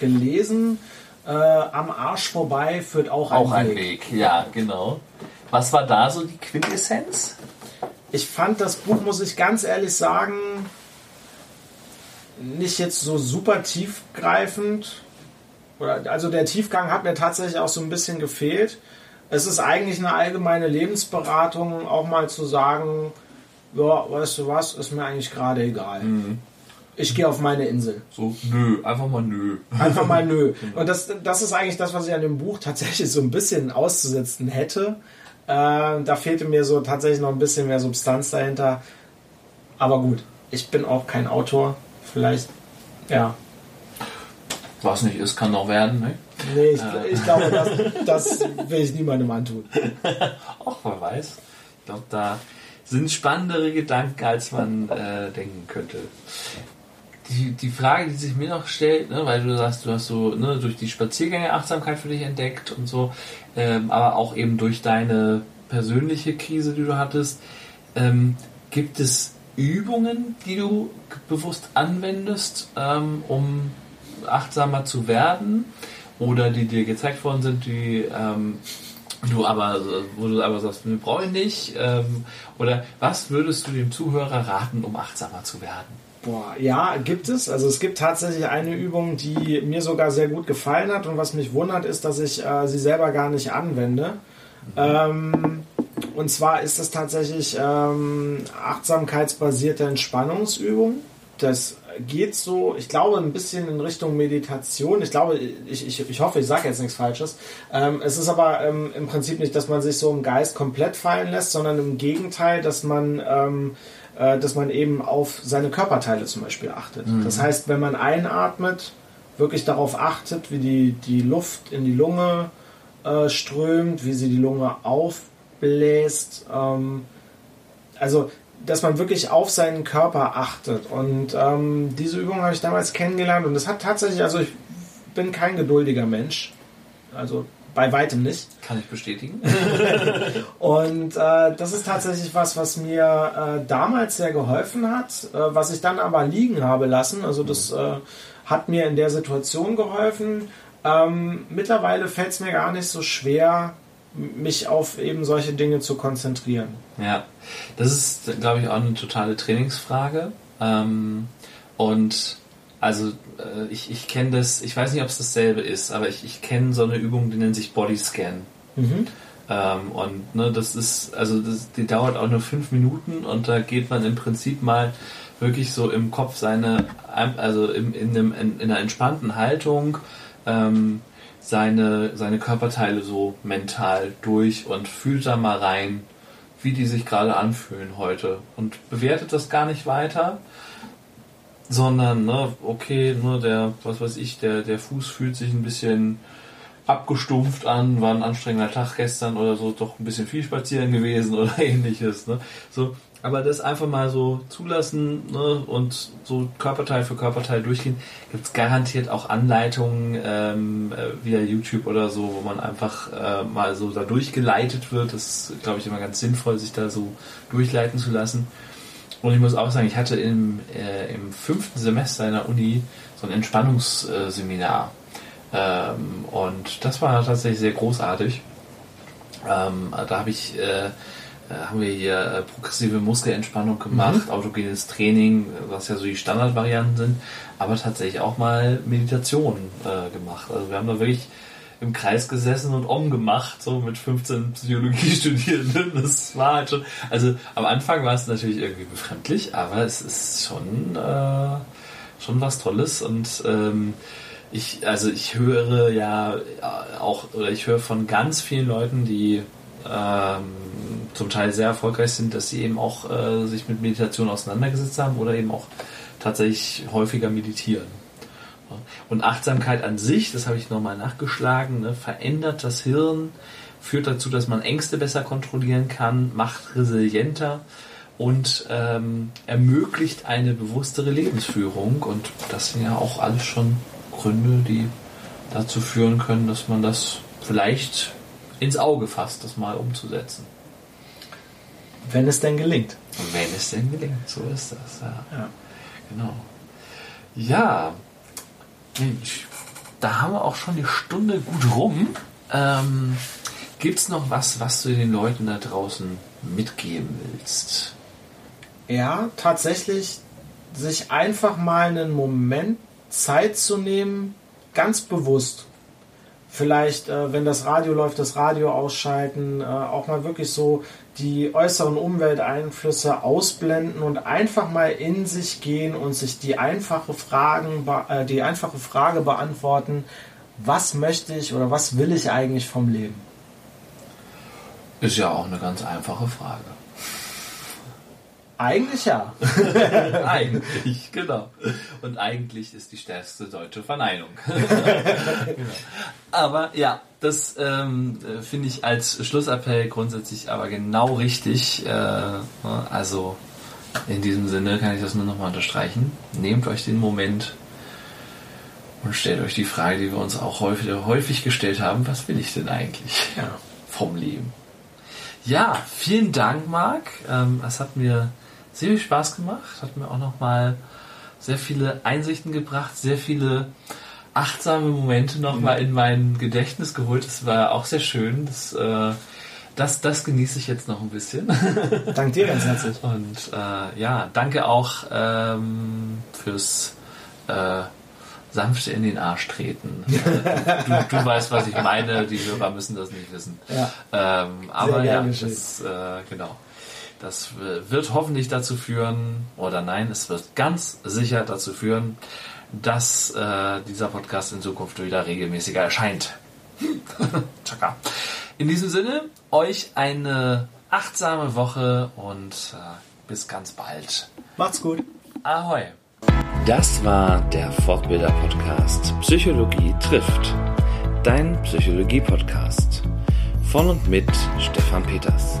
gelesen. Äh, Am Arsch vorbei führt auch, auch ein Weg. Auch ein Weg, ja, genau. Was war da so die Quintessenz? ich fand das Buch, muss ich ganz ehrlich sagen, nicht jetzt so super tiefgreifend. Oder, also der Tiefgang hat mir tatsächlich auch so ein bisschen gefehlt. Es ist eigentlich eine allgemeine Lebensberatung, auch mal zu sagen, ja, weißt du was, ist mir eigentlich gerade egal. Mhm. Ich gehe auf meine Insel. So, nö, einfach mal nö. Einfach mal nö. Und das, das ist eigentlich das, was ich an dem Buch tatsächlich so ein bisschen auszusetzen hätte. Äh, da fehlte mir so tatsächlich noch ein bisschen mehr Substanz dahinter. Aber gut, ich bin auch kein Autor. Vielleicht, ja. Was nicht ist, kann noch werden, ne? Nee, ich, äh. ich glaube, das, das will ich niemandem antun. Ach, wer weiß. Ich glaube, da sind spannendere Gedanken, als man äh, denken könnte die, die Frage, die sich mir noch stellt, ne, weil du sagst, du hast so ne, durch die Spaziergänge Achtsamkeit für dich entdeckt und so, ähm, aber auch eben durch deine persönliche Krise, die du hattest, ähm, gibt es Übungen, die du bewusst anwendest, ähm, um achtsamer zu werden oder die dir gezeigt worden sind, die ähm, du aber, wo du aber sagst, brauche ich nicht, ähm, oder was würdest du dem Zuhörer raten, um achtsamer zu werden? Boah, ja, gibt es. Also es gibt tatsächlich eine Übung, die mir sogar sehr gut gefallen hat und was mich wundert, ist, dass ich äh, sie selber gar nicht anwende. Mhm. Ähm, und zwar ist es tatsächlich ähm, achtsamkeitsbasierte Entspannungsübung. Das geht so, ich glaube, ein bisschen in Richtung Meditation. Ich glaube, ich, ich, ich hoffe, ich sage jetzt nichts Falsches. Ähm, es ist aber ähm, im Prinzip nicht, dass man sich so im Geist komplett fallen lässt, sondern im Gegenteil, dass man ähm, äh, dass man eben auf seine Körperteile zum Beispiel achtet. Mhm. Das heißt, wenn man einatmet, wirklich darauf achtet, wie die, die Luft in die Lunge äh, strömt, wie sie die Lunge aufbläst. Ähm, also, dass man wirklich auf seinen Körper achtet. Und ähm, diese Übung habe ich damals kennengelernt und das hat tatsächlich, also ich bin kein geduldiger Mensch. Also bei weitem nicht. Kann ich bestätigen. und äh, das ist tatsächlich was, was mir äh, damals sehr geholfen hat, äh, was ich dann aber liegen habe lassen. Also das äh, hat mir in der Situation geholfen. Ähm, mittlerweile fällt es mir gar nicht so schwer, mich auf eben solche Dinge zu konzentrieren. Ja, das ist, glaube ich, auch eine totale Trainingsfrage. Ähm, und also äh, ich, ich kenne das, ich weiß nicht, ob es dasselbe ist, aber ich, ich kenne so eine Übung, die nennt sich Bodyscan. Mhm. Ähm, und ne, das ist, also das, die dauert auch nur fünf Minuten und da geht man im Prinzip mal wirklich so im Kopf seine, also in, in, einem, in, in einer entspannten Haltung ähm, seine, seine Körperteile so mental durch und fühlt da mal rein, wie die sich gerade anfühlen heute und bewertet das gar nicht weiter, sondern, ne, okay, ne, der, was weiß ich, der, der Fuß fühlt sich ein bisschen abgestumpft an, war ein anstrengender Tag gestern oder so, doch ein bisschen viel spazieren gewesen oder ähnliches, ne, so, Aber das einfach mal so zulassen ne, und so Körperteil für Körperteil durchgehen, gibt es garantiert auch Anleitungen ähm, äh, via YouTube oder so, wo man einfach äh, mal so da durchgeleitet wird. Das ist, glaube ich, immer ganz sinnvoll, sich da so durchleiten zu lassen. Und ich muss auch sagen, ich hatte im, äh, im fünften Semester in der Uni so ein Entspannungsseminar. Ähm, und das war tatsächlich sehr großartig. Ähm, da habe ich äh, haben wir hier äh, progressive Muskelentspannung gemacht, mhm. autogenes Training, was ja so die Standardvarianten sind, aber tatsächlich auch mal Meditation äh, gemacht. Also wir haben da wirklich im Kreis gesessen und Om gemacht, so mit 15 Psychologiestudierenden. Das war halt schon, also am Anfang war es natürlich irgendwie befremdlich, aber es ist schon, äh, schon was Tolles und ähm, ich, also ich höre ja auch, oder ich höre von ganz vielen Leuten, die ähm, zum Teil sehr erfolgreich sind, dass sie eben auch äh, sich mit Meditation auseinandergesetzt haben oder eben auch tatsächlich häufiger meditieren. Und Achtsamkeit an sich, das habe ich nochmal nachgeschlagen, ne, verändert das Hirn, führt dazu, dass man Ängste besser kontrollieren kann, macht resilienter und ähm, ermöglicht eine bewusstere Lebensführung. Und das sind ja auch alles schon Gründe, die dazu führen können, dass man das vielleicht ins Auge fasst, das mal umzusetzen. Wenn es denn gelingt. Wenn es denn gelingt, so ist das. Ja. ja. Genau. Ja, Mensch, da haben wir auch schon die Stunde gut rum. Ähm, Gibt es noch was, was du den Leuten da draußen mitgeben willst? Ja, tatsächlich sich einfach mal einen Moment Zeit zu nehmen, ganz bewusst vielleicht, äh, wenn das Radio läuft, das Radio ausschalten, äh, auch mal wirklich so die äußeren Umwelteinflüsse ausblenden und einfach mal in sich gehen und sich die einfache Fragen, äh, die einfache Frage beantworten, was möchte ich oder was will ich eigentlich vom Leben? Ist ja auch eine ganz einfache Frage. Eigentlich ja. eigentlich, genau. Und eigentlich ist die stärkste deutsche Verneinung. genau. Aber ja, das ähm, finde ich als Schlussappell grundsätzlich aber genau richtig. Äh, ne, also in diesem Sinne kann ich das nur nochmal unterstreichen. Nehmt euch den Moment und stellt euch die Frage, die wir uns auch häufig, häufig gestellt haben, was will ich denn eigentlich ja. vom Leben? Ja, vielen Dank, Marc. Ähm, es hat mir sehr viel Spaß gemacht, hat mir auch nochmal sehr viele Einsichten gebracht, sehr viele achtsame Momente nochmal mhm. in mein Gedächtnis geholt. Das war auch sehr schön. Das, äh, das, das genieße ich jetzt noch ein bisschen. Danke dir ganz herzlich. Und äh, ja, danke auch ähm, fürs äh, sanfte in den Arsch treten. du, du, weißt, was ich meine. Die Hörer müssen das nicht wissen. Ja. Ähm, aber ja, das, äh, genau. Das wird hoffentlich dazu führen, oder nein, es wird ganz sicher dazu führen, dass äh, dieser Podcast in Zukunft wieder regelmäßiger erscheint. Chaka. In diesem Sinne, euch eine achtsame Woche und äh, bis ganz bald. Macht's gut. Ahoi. Das war der Fortbilder-Podcast Psychologie trifft. Dein Psychologie-Podcast. Von und mit Stefan Peters.